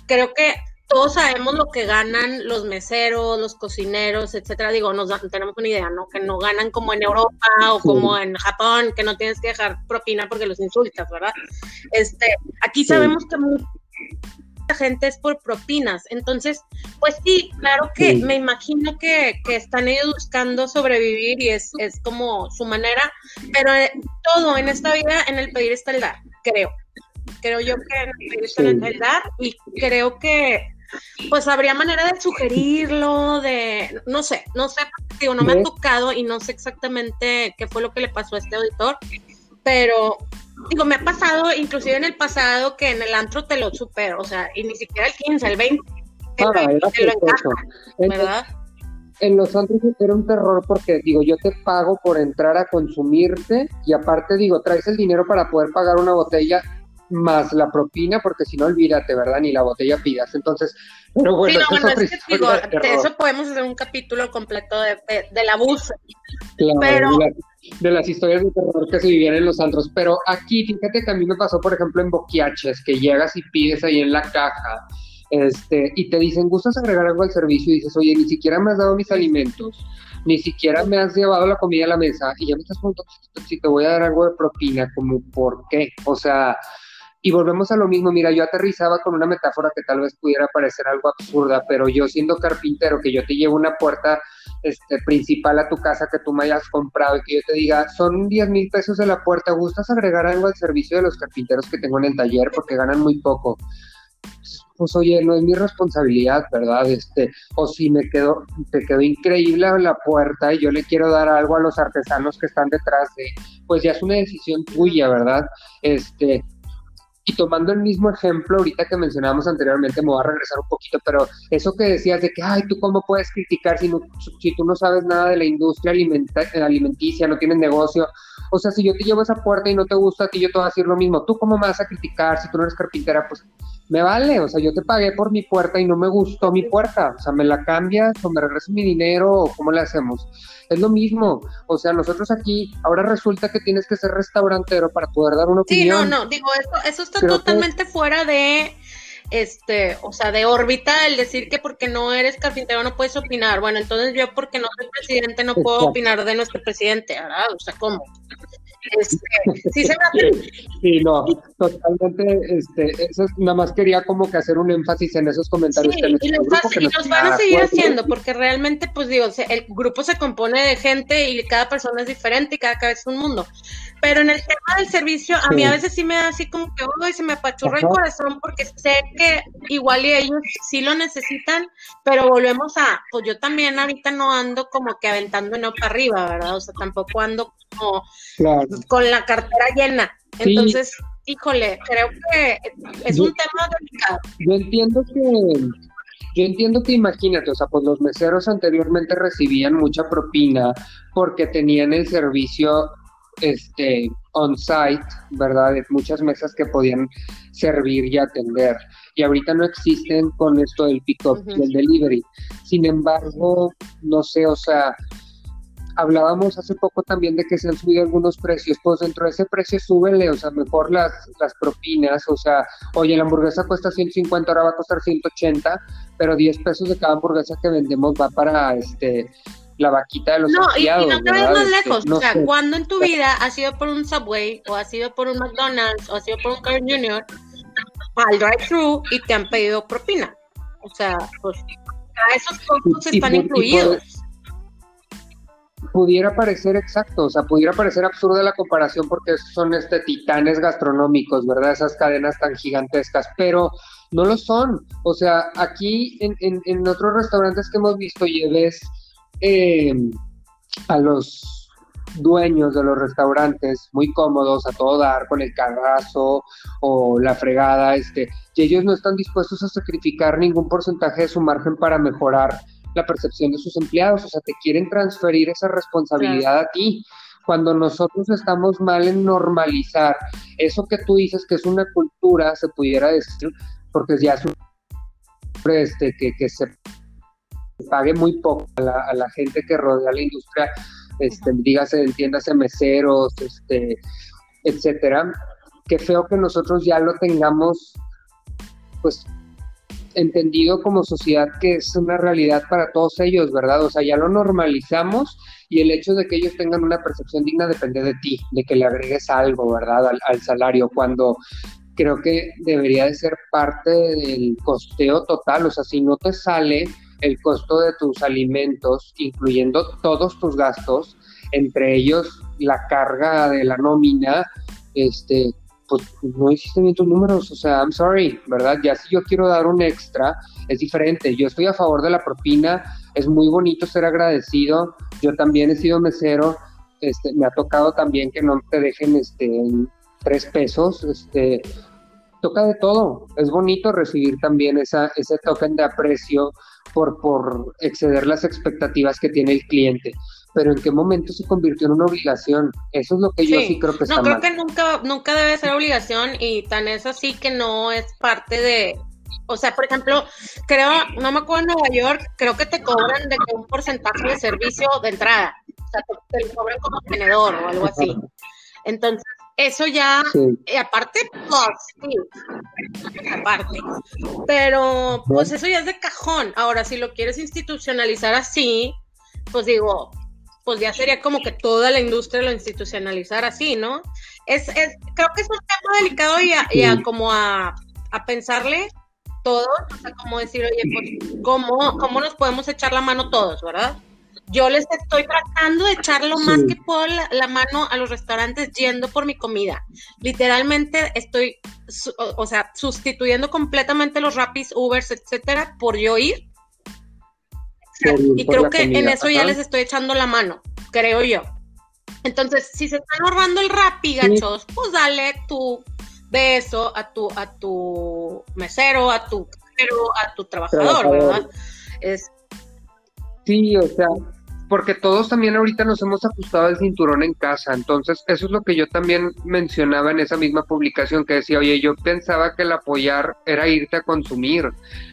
S2: creo que todos sabemos lo que ganan los meseros, los cocineros, etcétera. Digo, nos tenemos una idea, ¿no? Que no ganan como en Europa o como en Japón, que no tienes que dejar propina porque los insultas, ¿verdad? Este, aquí sabemos que mucha gente es por propinas. Entonces, pues sí, claro que me imagino que, están ellos buscando sobrevivir y es, es como su manera, pero eh, todo en esta vida, en el pedir está el dar, creo. Creo yo que en el pedir está el dar y creo que pues habría manera de sugerirlo, de, no sé, no sé, digo, no me ha tocado y no sé exactamente qué fue lo que le pasó a este auditor, pero digo, me ha pasado inclusive en el pasado que en el antro te lo supero, o sea, y ni siquiera el 15, el 20, ah, te lo
S1: ¿verdad? En los antros era un terror porque digo, yo te pago por entrar a consumirte y aparte digo, traes el dinero para poder pagar una botella más la propina, porque si no, olvídate, ¿verdad? Ni la botella pidas. Entonces,
S2: pero bueno, sí, no, es que digo, de, eso podemos hacer un capítulo completo de, del abuso.
S1: Claro, pero... de, las historias de terror que se vivían en los antros. Pero aquí, fíjate que a mí me pasó, por ejemplo, en Boquiaches, que llegas y pides ahí en la caja. Este, y te dicen, ¿gustas agregar algo al servicio? Y dices, oye, ni siquiera me has dado mis alimentos, ni siquiera me has llevado la comida a la mesa, y ya me estás preguntando si te voy a dar algo de propina, como, ¿por qué? O sea, y volvemos a lo mismo, mira, yo aterrizaba con una metáfora que tal vez pudiera parecer algo absurda, pero yo siendo carpintero, que yo te llevo una puerta este, principal a tu casa que tú me hayas comprado y que yo te diga, son 10 mil pesos de la puerta, ¿gustas agregar algo al servicio de los carpinteros que tengo en el taller porque ganan muy poco? Pues oye, no es mi responsabilidad, ¿verdad? Este, o si me quedo, te quedó increíble la puerta y yo le quiero dar algo a los artesanos que están detrás de, pues ya es una decisión tuya, ¿verdad? Este, y tomando el mismo ejemplo, ahorita que mencionábamos anteriormente, me voy a regresar un poquito, pero eso que decías de que, ay, tú cómo puedes criticar si, si tú no sabes nada de la industria alimenticia, no tienes negocio. O sea, si yo te llevo esa puerta y no te gusta a ti, yo te voy a decir lo mismo. ¿Tú cómo me vas a criticar si tú no eres carpintera? Pues me vale, o sea, yo te pagué por mi puerta y no me gustó mi puerta, o sea, me la cambias o me regresas mi dinero o cómo le hacemos. Es lo mismo, o sea, nosotros aquí, ahora resulta que tienes que ser restaurantero para poder dar una opinión.
S2: Sí, no, no, digo, eso, eso está totalmente fuera de, este, o sea, de órbita el decir que porque no eres carpintero no puedes opinar. Bueno, entonces yo porque no soy presidente no puedo opinar de nuestro presidente, ¿verdad? O sea, ¿cómo? Este, sí se
S1: Sí, no, totalmente, este, eso nada más quería como que hacer un énfasis en esos comentarios. que
S2: y, los, van a seguir haciendo, porque realmente, pues digo, el grupo se compone de gente y cada persona es diferente y cada cabeza es un mundo. Pero en el tema del servicio, a mí a veces sí me da así como que, uy, se me apachurra el corazón porque sé que igual y ellos sí lo necesitan, pero volvemos a, pues yo también ahorita no ando como que aventando no para arriba, ¿verdad? O sea, tampoco ando como con la cartera llena. Entonces, híjole, creo que es un tema delicado.
S1: Yo entiendo que yo entiendo que imagínate, o sea, pues los meseros anteriormente recibían mucha propina porque tenían el servicio este, on-site, ¿verdad? De muchas mesas que podían servir y atender. Y ahorita no existen con esto del pick-up y el delivery. Sin embargo, no sé, o sea, hablábamos hace poco también de que se han subido algunos precios, pues dentro de ese precio súbele, o sea, mejor las, las propinas, o sea, oye, la hamburguesa cuesta 150, ahora va a costar 180, pero 10 pesos de cada hamburguesa que vendemos va para este la vaquita de los
S2: No, y, no te ves más este, lejos. o sea, cuando en tu vida has ido por un Subway o has ido por un McDonald's o has ido por un Carl Jr. al drive-thru y te han pedido propina? O sea, pues esos costos están incluidos.
S1: Pudiera parecer exacto, o sea, pudiera parecer absurda la comparación porque son este titanes gastronómicos, ¿verdad? Esas cadenas tan gigantescas, pero no lo son. O sea, aquí en, en, en otros restaurantes que hemos visto, lleves eh, a los dueños de los restaurantes muy cómodos a todo dar con el carrazo o la fregada, este, y ellos no están dispuestos a sacrificar ningún porcentaje de su margen para mejorar la percepción de sus empleados, o sea, te quieren transferir esa responsabilidad a ti. Cuando nosotros estamos mal en normalizar eso que tú dices que es una cultura, se pudiera decir, porque ya es un este, que, que se pague muy poco a la, gente que rodea la industria, este, dígase, entiéndase meseros, este, etcétera. Qué feo que nosotros ya lo tengamos, pues, entendido como sociedad que es una realidad para todos ellos, ¿verdad? O sea, ya lo normalizamos y el hecho de que ellos tengan una percepción digna depende de ti, de que le agregues algo, ¿verdad? Al, salario, cuando creo que debería de ser parte del costeo total, o sea, si no te sale el costo de tus alimentos, incluyendo todos tus gastos, entre ellos la carga de la nómina, este, pues no hiciste bien tus números, o sea, I'm sorry, ¿verdad? Ya si yo quiero dar un extra, es diferente. Yo estoy a favor de la propina, es muy bonito ser agradecido. Yo también he sido mesero, este, me ha tocado también que no te dejen este, tres pesos, este, toca de todo. Es bonito recibir también esa, ese token de aprecio por, por exceder las expectativas que tiene el cliente pero en qué momento se convirtió en una obligación. Eso es lo que yo sí, creo que está
S2: No, creo que nunca, nunca debe ser obligación y tan es así que no es parte de, o sea, por ejemplo, creo, no me acuerdo en Nueva York, creo que te cobran de un porcentaje de servicio de entrada, o sea, te, lo cobran como tenedor o algo así. Entonces, eso ya, y aparte, pues, sí, aparte. Pero, pues eso ya es de cajón. Ahora, si lo quieres institucionalizar así, pues digo, pues ya sería como que toda la industria lo institucionalizara así, ¿no? Es, es creo que es un tema delicado y a, como a, pensarle todos, o sea, como decir, oye, pues, ¿cómo, ¿cómo nos podemos echar la mano todos, verdad? Yo les estoy tratando de echar lo más que puedo la, mano a los restaurantes yendo por mi comida. Literalmente estoy, o, sea, sustituyendo completamente los rapis, Ubers, etcétera, por yo ir y creo que en eso ya les estoy echando la mano, creo yo. Entonces, si se están ahorrando el rapi, gachos, pues dale tu beso a tu, a tu mesero, a tu a tu trabajador, ¿verdad? Es...
S1: Sí, o sea, porque todos también ahorita nos hemos ajustado el cinturón en casa, entonces eso es lo que yo también mencionaba en esa misma publicación que decía, oye, yo pensaba que el apoyar era irte a consumir,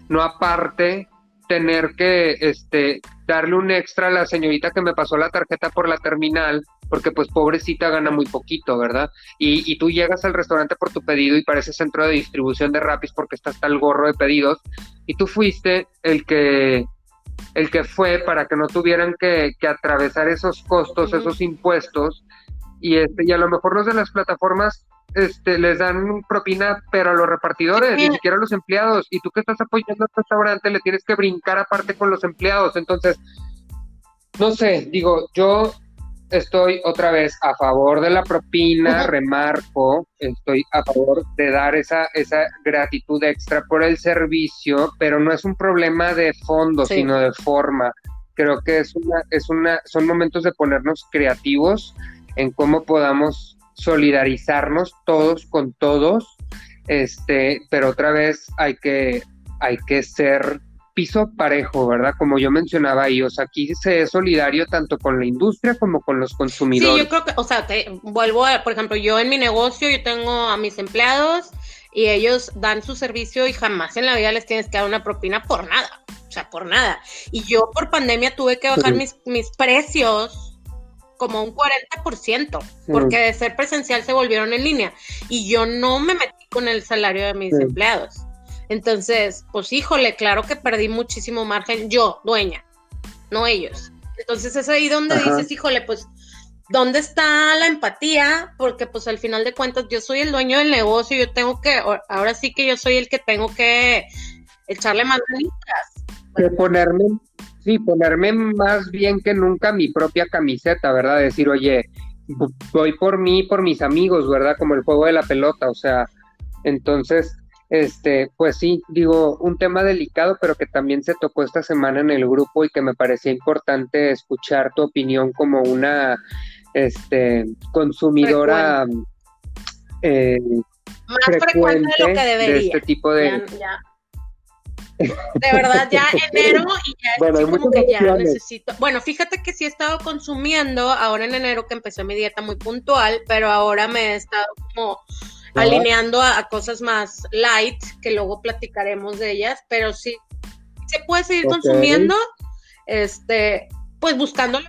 S1: no aparte tener que este, darle un extra a la señorita que me pasó la tarjeta por la terminal, porque pues pobrecita gana muy poquito, ¿verdad? Y, y tú llegas al restaurante por tu pedido y parece centro de distribución de Rapis porque está hasta el gorro de pedidos, y tú fuiste el que el que fue para que no tuvieran que, que atravesar esos costos, esos impuestos, y este, y a lo mejor los de las plataformas este, les dan propina, pero a los repartidores, ni siquiera a los empleados. Y tú que estás apoyando al restaurante, le tienes que brincar aparte con los empleados. Entonces, no sé, digo, yo estoy otra vez a favor de la propina, remarco, estoy a favor de dar esa, esa gratitud extra por el servicio, pero no es un problema de fondo, sino de forma. Creo que es una, es una, son momentos de ponernos creativos en cómo podamos solidarizarnos todos con todos, este, pero otra vez hay que, hay que ser piso parejo, ¿verdad? Como yo mencionaba ahí, o sea, aquí se es solidario tanto con la industria como con los consumidores.
S2: Sí, yo creo que, o sea, te, vuelvo a, por ejemplo, yo en mi negocio, yo tengo a mis empleados y ellos dan su servicio y jamás en la vida les tienes que dar una propina por nada, o sea, por nada. Y yo por pandemia tuve que bajar mis, mis precios como un 40%, porque de ser presencial se volvieron en línea y yo no me metí con el salario de mis empleados. Entonces, pues híjole, claro que perdí muchísimo margen yo, dueña, no ellos. Entonces es ahí donde dices, híjole, pues, ¿dónde está la empatía? Porque pues al final de cuentas yo soy el dueño del negocio, yo tengo que, ahora sí que yo soy el que tengo que echarle más
S1: Que ponerme Sí, ponerme más bien que nunca mi propia camiseta, ¿verdad? Decir, oye, voy por mí, por mis amigos, ¿verdad? Como el juego de la pelota, o sea, entonces, este, pues sí, digo, un tema delicado, pero que también se tocó esta semana en el grupo y que me parecía importante escuchar tu opinión como una, este, consumidora eh,
S2: más frecuente, de lo que debería.
S1: de este tipo de,
S2: de verdad, ya enero y ya bueno, como que ya necesito. Bueno, fíjate que sí he estado consumiendo ahora en enero que empecé mi dieta muy puntual, pero ahora me he estado como alineando a, cosas más light, que luego platicaremos de ellas, pero sí se puede seguir consumiendo, este, pues buscándolo.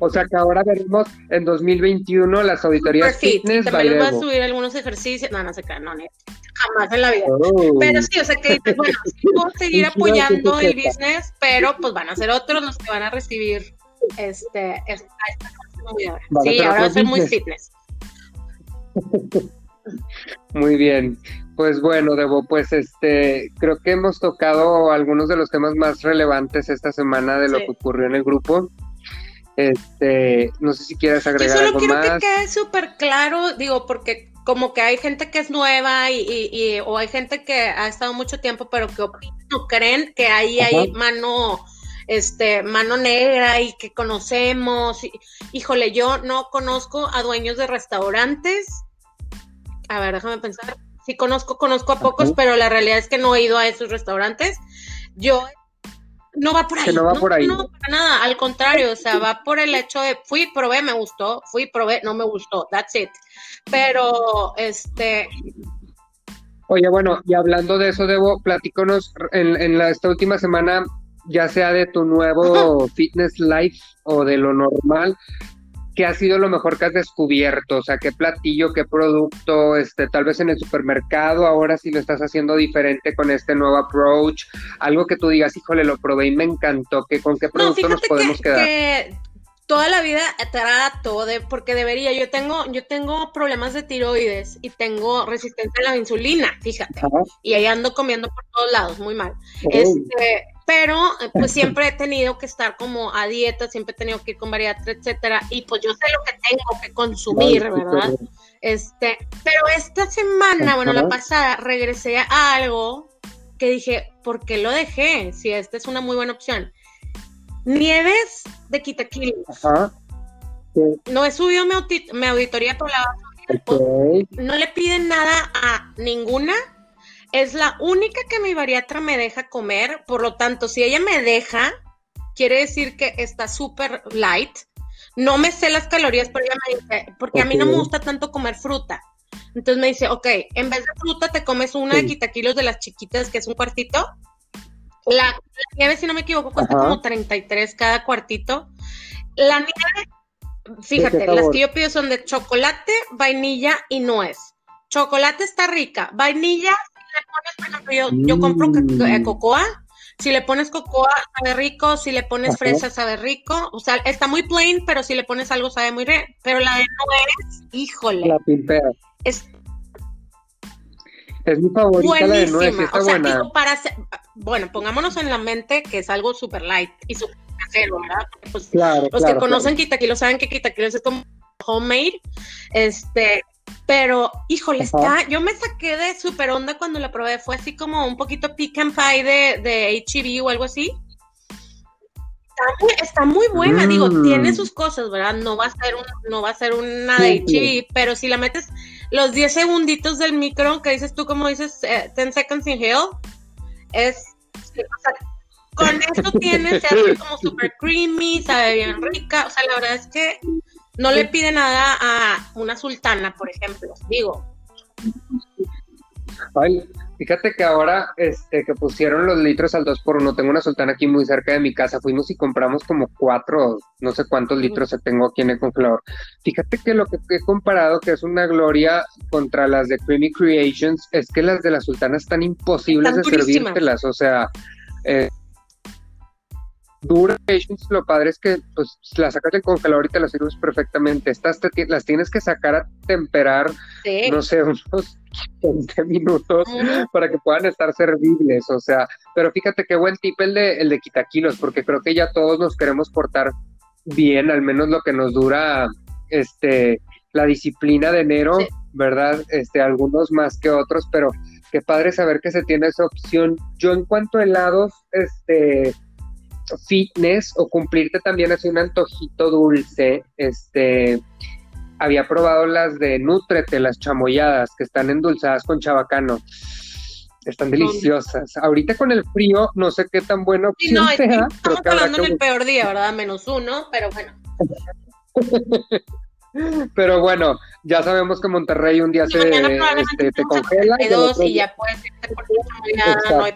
S1: O sea que ahora veremos en 2021 las auditorías fitness.
S2: También voy a subir algunos ejercicios. No, no se crean, no, jamás en la vida. Oh. Pero sí, o sea que bueno, sí puedo seguir apoyando el business, pero pues van a ser otros los que van a recibir este, esta, Sí, ahora va a ser muy fitness.
S1: Muy bien. Pues bueno, Debo, pues este, creo que hemos tocado algunos de los temas más relevantes esta semana de lo que ocurrió en el grupo. Este, no sé si quieres agregar Yo solo quiero que
S2: quede súper claro, digo, porque como que hay gente que es nueva y, o hay gente que ha estado mucho tiempo, pero que opinan o creen que ahí hay mano, este, mano negra y que conocemos. híjole, yo no conozco a dueños de restaurantes. A ver, déjame pensar. Sí conozco, conozco a pocos, pero la realidad es que no he ido a esos restaurantes. Yo no va por ahí.
S1: no va por ahí.
S2: No, para nada, al contrario, o sea, va por el hecho de fui, probé, me gustó, fui, probé, no me gustó, that's it. Pero, este...
S1: Oye, bueno, y hablando de eso, Debo, platíconos en, en la, esta última semana, ya sea de tu nuevo fitness life o de lo normal, ¿qué ha sido lo mejor que has descubierto? O sea, ¿qué platillo, qué producto, este, tal vez en el supermercado, ahora sí lo estás haciendo diferente con este nuevo approach? Algo que tú digas, híjole, lo probé y me encantó, ¿qué, ¿con qué producto nos podemos quedar?
S2: Que toda la vida trato de, porque debería, yo tengo, yo tengo problemas de tiroides y tengo resistencia a la insulina, fíjate, y ahí ando comiendo por todos lados, muy mal. Este, pero eh, pues siempre he tenido que estar como a dieta, siempre he tenido que ir con bariatra, etcétera, y pues yo sé lo que tengo que consumir, ¿verdad? Este, pero esta semana, bueno, la pasada, regresé a algo que dije, ¿por qué lo dejé? Si esta es una muy buena opción. Nieves de quitaquilos. Ajá. No he subido mi, auditoría por la No le piden nada a ninguna es la única que mi bariatra me deja comer, por lo tanto, si ella me deja, quiere decir que está súper light. No me sé las calorías, pero ella me dice, porque a mí no me gusta tanto comer fruta. Entonces me dice, ok, en vez de fruta te comes una de quitaquilos de las chiquitas, que es un cuartito. La, nieve, si no me equivoco, cuesta como 33 cada cuartito. La nieve, fíjate, las que yo pido son de chocolate, vainilla y nuez. Chocolate está rica, vainilla le pones, por ejemplo, yo, compro eh, mm. cocoa, si le pones cocoa sabe rico, si le pones fresa sabe rico, o sea, está muy plain, pero si le pones algo sabe muy rico, pero la de nuez, híjole.
S1: La pimpea.
S2: Es,
S1: es mi favorita la de nuez, está o sea,
S2: buena. para bueno, pongámonos en la mente que es algo super light y super casero, ¿verdad? Pues, claro, los que conocen claro. saben que Quitaquilos es como homemade, este, pero, híjole, está, yo me saqué de super onda cuando la probé. Fue así como un poquito pick and pie de, de HEB o algo así. Está muy, buena, digo, mm. tiene sus cosas, ¿verdad? No va a ser un, no va a ser una de HEB, pero si la metes los 10 segunditos del micro, que dices tú, como dices, 10 eh, seconds in hell, es, con esto tienes, se hace como super creamy, sabe bien rica, o sea, la verdad es que no le pide nada a una sultana, por ejemplo, digo.
S1: Ay, fíjate que ahora este, que pusieron los litros al 2 por 1 tengo una sultana aquí muy cerca de mi casa, fuimos y compramos como cuatro, no sé cuántos litros tengo aquí en el congelador. Fíjate que lo que he comparado, que es una gloria contra las de Creamy Creations, es que las de la sultana están imposibles de servírtelas, o sea... Eh, dura lo padre es que pues las sacas del congelador y te las sirves perfectamente. Estas las tienes que sacar a temperar, no sé, unos 20 minutos para que puedan estar servibles, o sea, pero fíjate qué buen tip el de, el de quitaquilos, porque creo que ya todos nos queremos portar bien, al menos lo que nos dura este la disciplina de enero, ¿verdad? Este, algunos más que otros, pero qué padre saber que se tiene esa opción. Yo en cuanto a helados, este, fitness o cumplirte también así un antojito dulce, este, había probado las de Nutrete, las chamoyadas, que están endulzadas con chabacano. Están deliciosas. Ahorita con el frío, no sé qué tan bueno
S2: sí, no, sea. Estamos hablando en el peor día, ¿verdad? Menos uno, pero bueno.
S1: Pero bueno, ya sabemos que Monterrey un día se este, te congela.
S2: Y, ya puedes irte por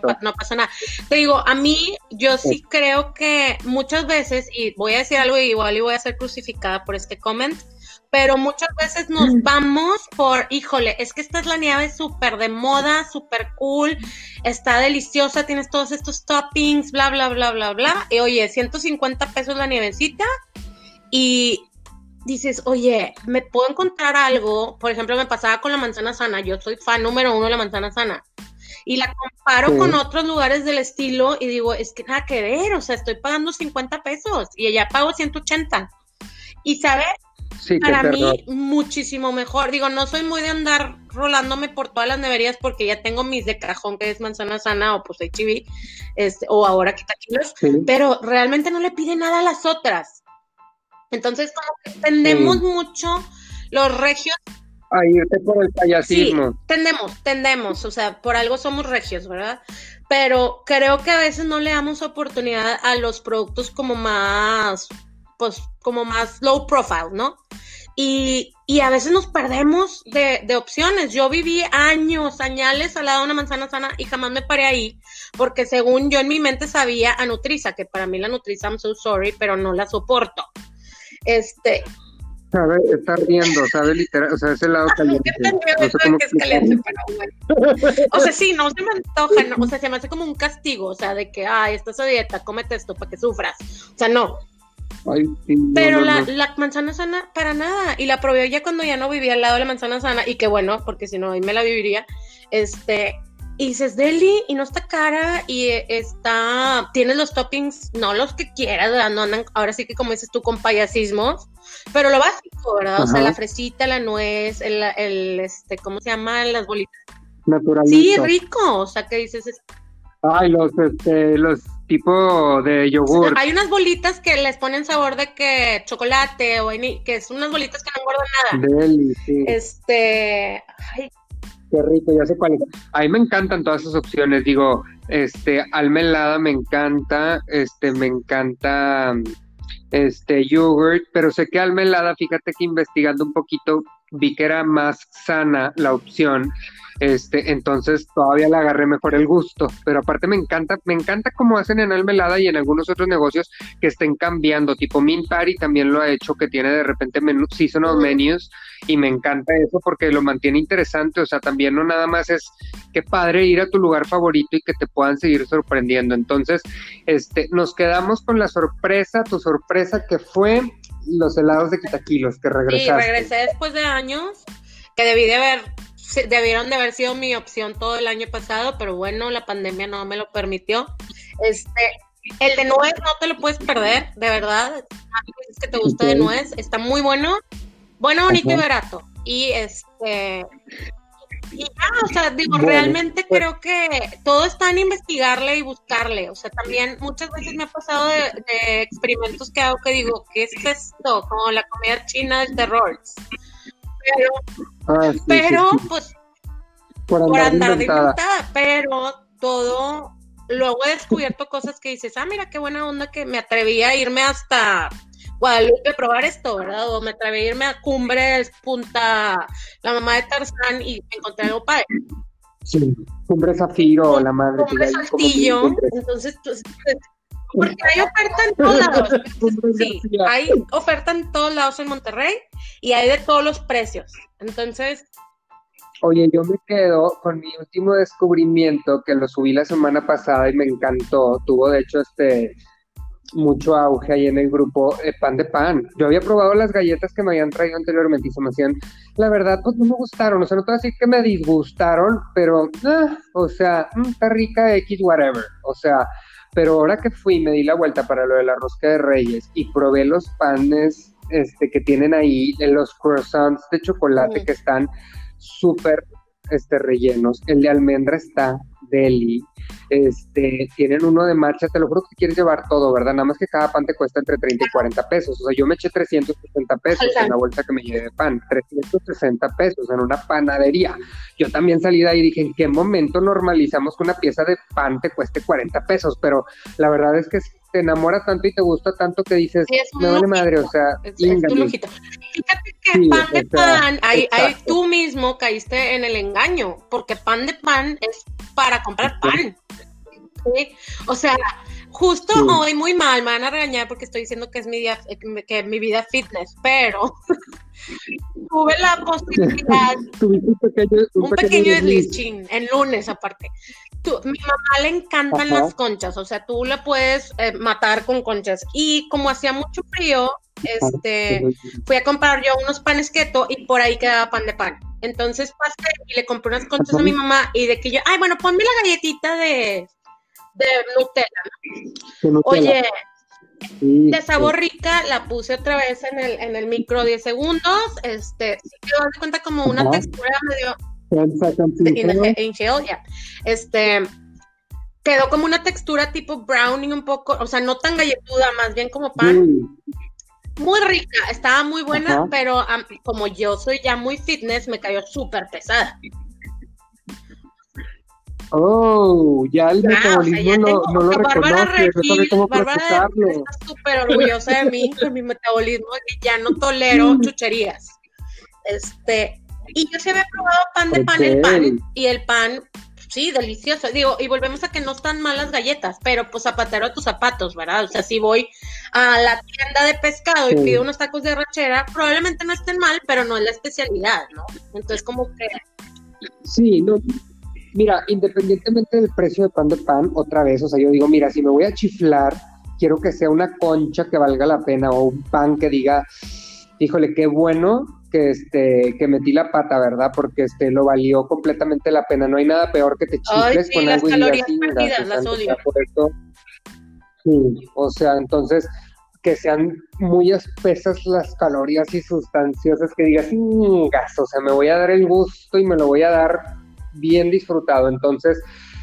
S2: no, no, pasa nada. Te digo, a mí, yo sí creo que muchas veces, y voy a decir algo igual y voy a ser crucificada por este comment, pero muchas veces nos mm. vamos por, híjole, es que esta es la nieve súper de moda, súper cool, está deliciosa, tienes todos estos toppings, bla, bla, bla, bla, bla, y oye, 150 pesos la nievecita, y dices, oye, me puedo encontrar algo, por ejemplo, me pasaba con la manzana sana, yo soy fan número uno de la manzana sana, y la comparo con otros lugares del estilo y digo, es que nada que ver, o sea, estoy pagando 50 pesos y ella pago 180. Y sabes, para mí muchísimo mejor. Digo, no soy muy de andar rolándome por todas las neverías porque ya tengo mis de cajón que es manzana sana o pues HIV, este, o ahora quitaquilos, pero realmente no le pide nada a las otras. Entonces, como que tendemos mucho los regios
S1: a irte por el payasismo.
S2: Sí, tendemos, tendemos, o sea, por algo somos regios, ¿verdad? Pero creo que a veces no le damos oportunidad a los productos como más, pues, como más low profile, ¿no? Y, y a veces nos perdemos de, de, opciones. Yo viví años, añales al lado de una manzana sana y jamás me paré ahí, porque según yo en mi mente sabía a Nutriza, que para mí la Nutriza, I'm so sorry, pero no la soporto. Este,
S1: sabe, está riendo, sabe literal, o sea, ese lado caliente.
S2: No sé cómo que es caliente, pero bueno. O sea, sí, no se me antoja, o sea, se me hace como un castigo, o sea, de que, ay, estás a dieta, cómete esto para que sufras. O sea, no.
S1: Ay, sí,
S2: pero la, la, manzana sana, para nada. Y la probé ya cuando ya no vivía al lado de la manzana sana, y que bueno, porque si no, ahí me la viviría. Este, y dices deli y no está cara y está, tienes los toppings, no los que quieras, No andan, ahora sí que como dices tú, con payasismos, pero lo básico, ¿verdad? O sea, la fresita, la nuez, el, el, este, ¿cómo se llama? Las bolitas.
S1: Naturalito.
S2: Sí, rico, o sea, que dices...
S1: Ay, los, este, los tipo de yogur.
S2: Hay unas bolitas que les ponen sabor de que chocolate o que son unas bolitas que no engordan
S1: nada. Deli, sí.
S2: Este, ay,
S1: Qué rico, ya sé cuál. A mí me encantan todas esas opciones. Digo, este, almelada me encanta, este, me encanta, este, yogurt, pero sé que almelada, fíjate que investigando un poquito, vi que era más sana la opción este, entonces todavía le agarré mejor el gusto, pero aparte me encanta, me encanta cómo hacen en Almelada y en algunos otros negocios que estén cambiando, tipo Mint Party también lo ha hecho, que tiene de repente menú, seasonal menus, y me encanta eso porque lo mantiene interesante, o sea, también no nada más es que padre ir a tu lugar favorito y que te puedan seguir sorprendiendo. Entonces, este, nos quedamos con la sorpresa, tu sorpresa que fue los helados de Quitaquilos, que regresaste.
S2: Sí, regresé después de años, que debí de haber debieron de haber sido mi opción todo el año pasado, pero bueno, la pandemia no me lo permitió. Este, el de nuez no te lo puedes perder, de verdad. Es que te gusta de nuez, está muy bueno, bueno, bonito y barato. Y este y ya, o sea, digo, realmente pues creo que todo está en investigarle y buscarle. O sea, también muchas veces me ha pasado de, experimentos que hago que digo, ¿qué es esto? Como la comida china del terror pero, ah, pues, por andar, de inventada, pero todo, luego he descubierto cosas que dices, ah, mira qué buena onda que me atreví a irme hasta Guadalupe a probar esto, ¿verdad? O me atreví a irme a Cumbres, Punta, la mamá de Tarzán y encontré algo padre.
S1: Sí, Cumbre Zafiro, la madre.
S2: Cumbre Saltillo, entonces, pues, porque hay oferta en todos lados. Sí, hay oferta en todos lados en Monterrey y hay de todos los precios. Entonces.
S1: Oye, yo me quedo con mi último descubrimiento que lo subí la semana pasada y me encantó. Tuvo de hecho este mucho auge ahí en el grupo eh, pan de pan. Yo había probado las galletas que me habían traído anteriormente y se me hacían, la verdad, pues no me gustaron. O sea, no te voy a decir que me disgustaron, pero, ah, o sea, mm, está rica X, whatever. O sea, pero ahora que fui, me di la vuelta para lo de la rosca de reyes y probé los panes este, que tienen ahí, los croissants de chocolate que están súper este, rellenos. El de almendra está deli. Este, tienen uno de marcha, te lo juro que quieres llevar todo, ¿verdad? Nada más que cada pan te cuesta entre 30 y 40 pesos. O sea, yo me eché 360 pesos en la bolsa que me llevé de pan, 360 pesos en una panadería. Yo también salí de ahí y dije, ¿en qué momento normalizamos que una pieza de pan te cueste 40 pesos? Pero la verdad es que te enamora tanto y te gusta tanto que dices, me vale madre, o sea,
S2: es, Fíjate que pan de pan, ahí, tú mismo caíste en el engaño, porque pan de pan es para comprar pan. O sea, justo hoy muy mal, me van a regañar porque estoy diciendo que es mi, que mi vida fitness, pero tuve la posibilidad,
S1: un pequeño,
S2: un pequeño en lunes aparte. mi mamá le encantan las conchas, o sea, tú le puedes eh, matar con conchas. Y como hacía mucho frío, este, fui a comprar yo unos panes keto y por ahí quedaba pan de pan. Entonces pasé y le compré unas conchas a mi mamá y de que yo, ay, bueno, ponme la galletita de, de Nutella. Oye, de sabor rica, la puse otra vez en el, en el micro 10 segundos. Este, quedó de cuenta como una textura medio. Este quedó como una textura tipo browning un poco, o sea, no tan galletuda, más bien como pan. Muy rica, estaba muy buena, pero como yo soy ya muy fitness, me cayó súper pesada.
S1: Oh, ya el metabolismo no, lo
S2: Bárbara reconoce, cómo Bárbara está súper orgullosa de mí, con mi metabolismo, que ya no tolero chucherías. Este, y yo se había probado pan de pan, el pan, y el pan, sí, delicioso. Digo, y volvemos a que no están malas galletas, pero pues zapatero a tus zapatos, ¿verdad? O sea, si voy a la tienda de pescado y pido unos tacos de rachera, probablemente no estén mal, pero no es la especialidad, ¿no? Entonces, como que...
S1: Sí, no, Mira, independientemente del precio de pan de pan, otra vez, o sea, yo digo, mira, si me voy a chiflar, quiero que sea una concha que valga la pena o un pan que diga, híjole, qué bueno que este que metí la pata, ¿verdad? Porque este lo valió completamente la pena. No hay nada peor que te chifles con algo
S2: y digas, perdidas, las odio.
S1: sí, o sea, entonces que sean muy espesas las calorías y sustanciosas que digas, gas, o sea, me voy a dar el gusto y me lo voy a dar bien disfrutado. Entonces,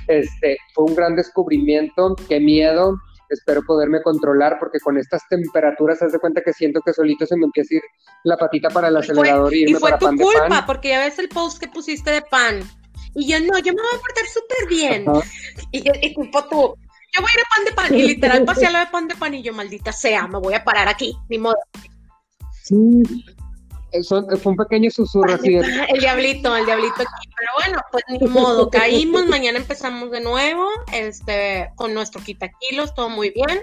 S1: este, fue un gran descubrimiento, qué miedo, espero poderme controlar porque con estas temperaturas haz de cuenta que siento que solito se me empieza a ir la patita para el acelerador y, irme
S2: y fue
S1: tu
S2: culpa porque ya ves el post que pusiste de pan. Y yo no, yo me voy a portar súper bien y, y culpo tú yo voy a ir a pan de pan y literal pasé a la de pan de pan y yo maldita sea, me voy a parar aquí, ni modo.
S1: Sí, eso fue un pequeño susurro así
S2: El diablito, el diablito aquí. Pero bueno, pues ni modo, caímos, mañana empezamos de nuevo, este, con nuestro quitaquilos, todo muy bien.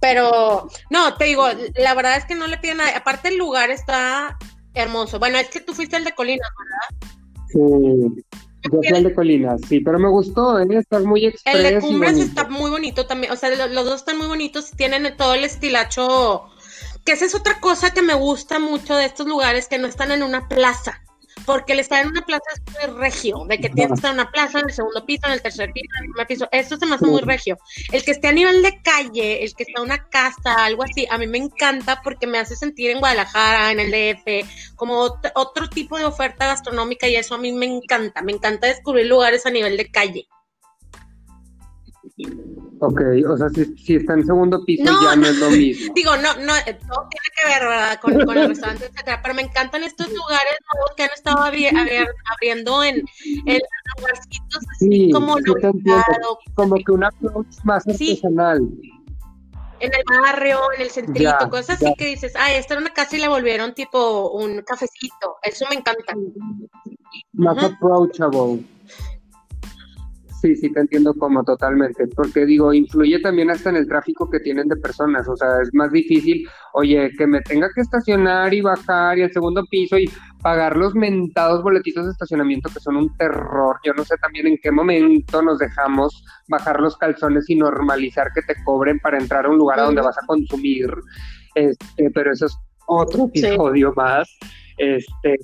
S2: Pero, no, te digo, la verdad es que no le piden nada. Aparte el lugar está hermoso. Bueno, es que tú fuiste el de Colinas, ¿verdad?
S1: Sí. Yo fui el de Colinas, sí, pero me gustó, ¿eh? estar muy express
S2: El de Cumbres está muy bonito también, o sea, los, los dos están muy bonitos, tienen todo el estilacho que esa es otra cosa que me gusta mucho de estos lugares que no están en una plaza. Porque el estar en una plaza es regio, de que tienes que estar en una plaza, en el segundo piso, en el tercer piso, en el primer piso. Esto se me hace muy regio. El que esté a nivel de calle, el que está en una casa, algo así, a mí me encanta porque me hace sentir en Guadalajara, en el DF, como otro tipo de oferta gastronómica y eso a mí me encanta. Me encanta descubrir lugares a nivel de calle.
S1: Ok, o sea, si, si, está en segundo piso ya no, es lo mismo.
S2: Digo, no, no, todo tiene que ver con, con, el restaurante, etcétera, pero me encantan estos lugares nuevos que han estado abriendo en, en lugarcitos así como
S1: Como que un approach más artesanal.
S2: En el barrio, en el centrito, cosas así que dices, ay, esta era una casa y la volvieron tipo un cafecito. Eso me encanta.
S1: Más approachable. Sí, sí, te entiendo como totalmente, porque digo, influye también hasta en el tráfico que tienen de personas, o sea, es más difícil, oye, que me tenga que estacionar y bajar y al segundo piso y pagar los mentados boletitos de estacionamiento que son un terror. Yo no sé también en qué momento nos dejamos bajar los calzones y normalizar que te cobren para entrar a un lugar a donde vas a consumir, este, pero eso es otro episodio más. Este,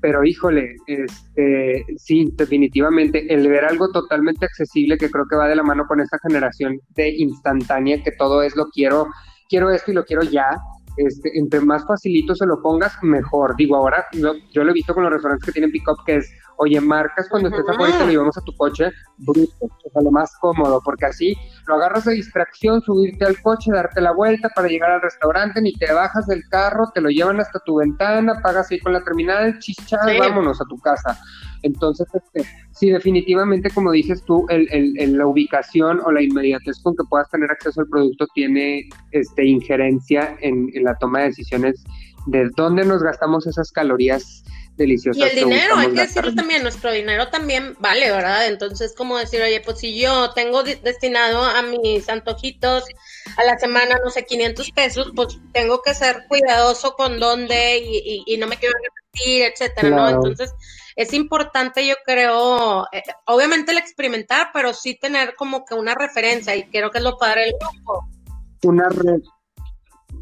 S1: pero híjole, este, sí, definitivamente, el ver algo totalmente accesible que creo que va de la mano con esta generación de instantánea, que todo es lo quiero, quiero esto y lo quiero ya, este, entre más facilito se lo pongas, mejor. Digo, ahora yo, yo lo he visto con los restaurantes que tienen pick-up, que es, oye, marcas cuando estés afuera y te lo llevamos a tu coche, bruto, o sea, lo más cómodo, porque así lo agarras de distracción, subirte al coche, darte la vuelta para llegar al restaurante, ni te bajas del carro, te lo llevan hasta tu ventana, pagas ahí con la terminal, chichas, vámonos a tu casa. Entonces, este, sí, definitivamente, como dices tú, el, el, la ubicación o la inmediatez con que puedas tener acceso al producto tiene este, injerencia en, en la toma de decisiones de dónde nos gastamos esas calorías deliciosas.
S2: Y el dinero, hay que decirlo también, nuestro dinero también vale, ¿verdad? Entonces, como decir, oye, pues si yo tengo destinado a mis antojitos a la semana, no sé, 500 pesos, pues tengo que ser cuidadoso con dónde y, no me quiero repetir, etcétera, ¿no? Entonces, es importante, yo creo, eh, obviamente el experimentar, pero sí tener como que una referencia, y creo que es lo padre del grupo.
S1: Una red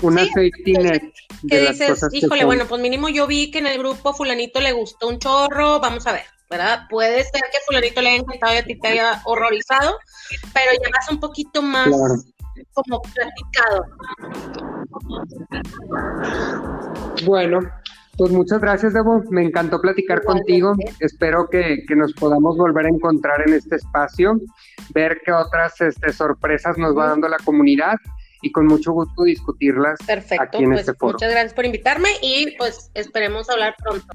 S1: una safety net.
S2: Que dices, híjole, bueno, pues mínimo yo vi que en el grupo fulanito le gustó un chorro, vamos a ver, ¿verdad? Puede ser que fulanito le haya encantado y a ti te haya horrorizado, pero ya vas un poquito más como platicado.
S1: Bueno, pues muchas gracias, Debo. Me encantó platicar contigo. Espero que, que, nos podamos volver a encontrar en este espacio, ver qué otras este, sorpresas nos va dando la comunidad y con mucho gusto discutirlas
S2: Perfecto, aquí en pues este foro. Muchas gracias por invitarme y pues esperemos hablar pronto.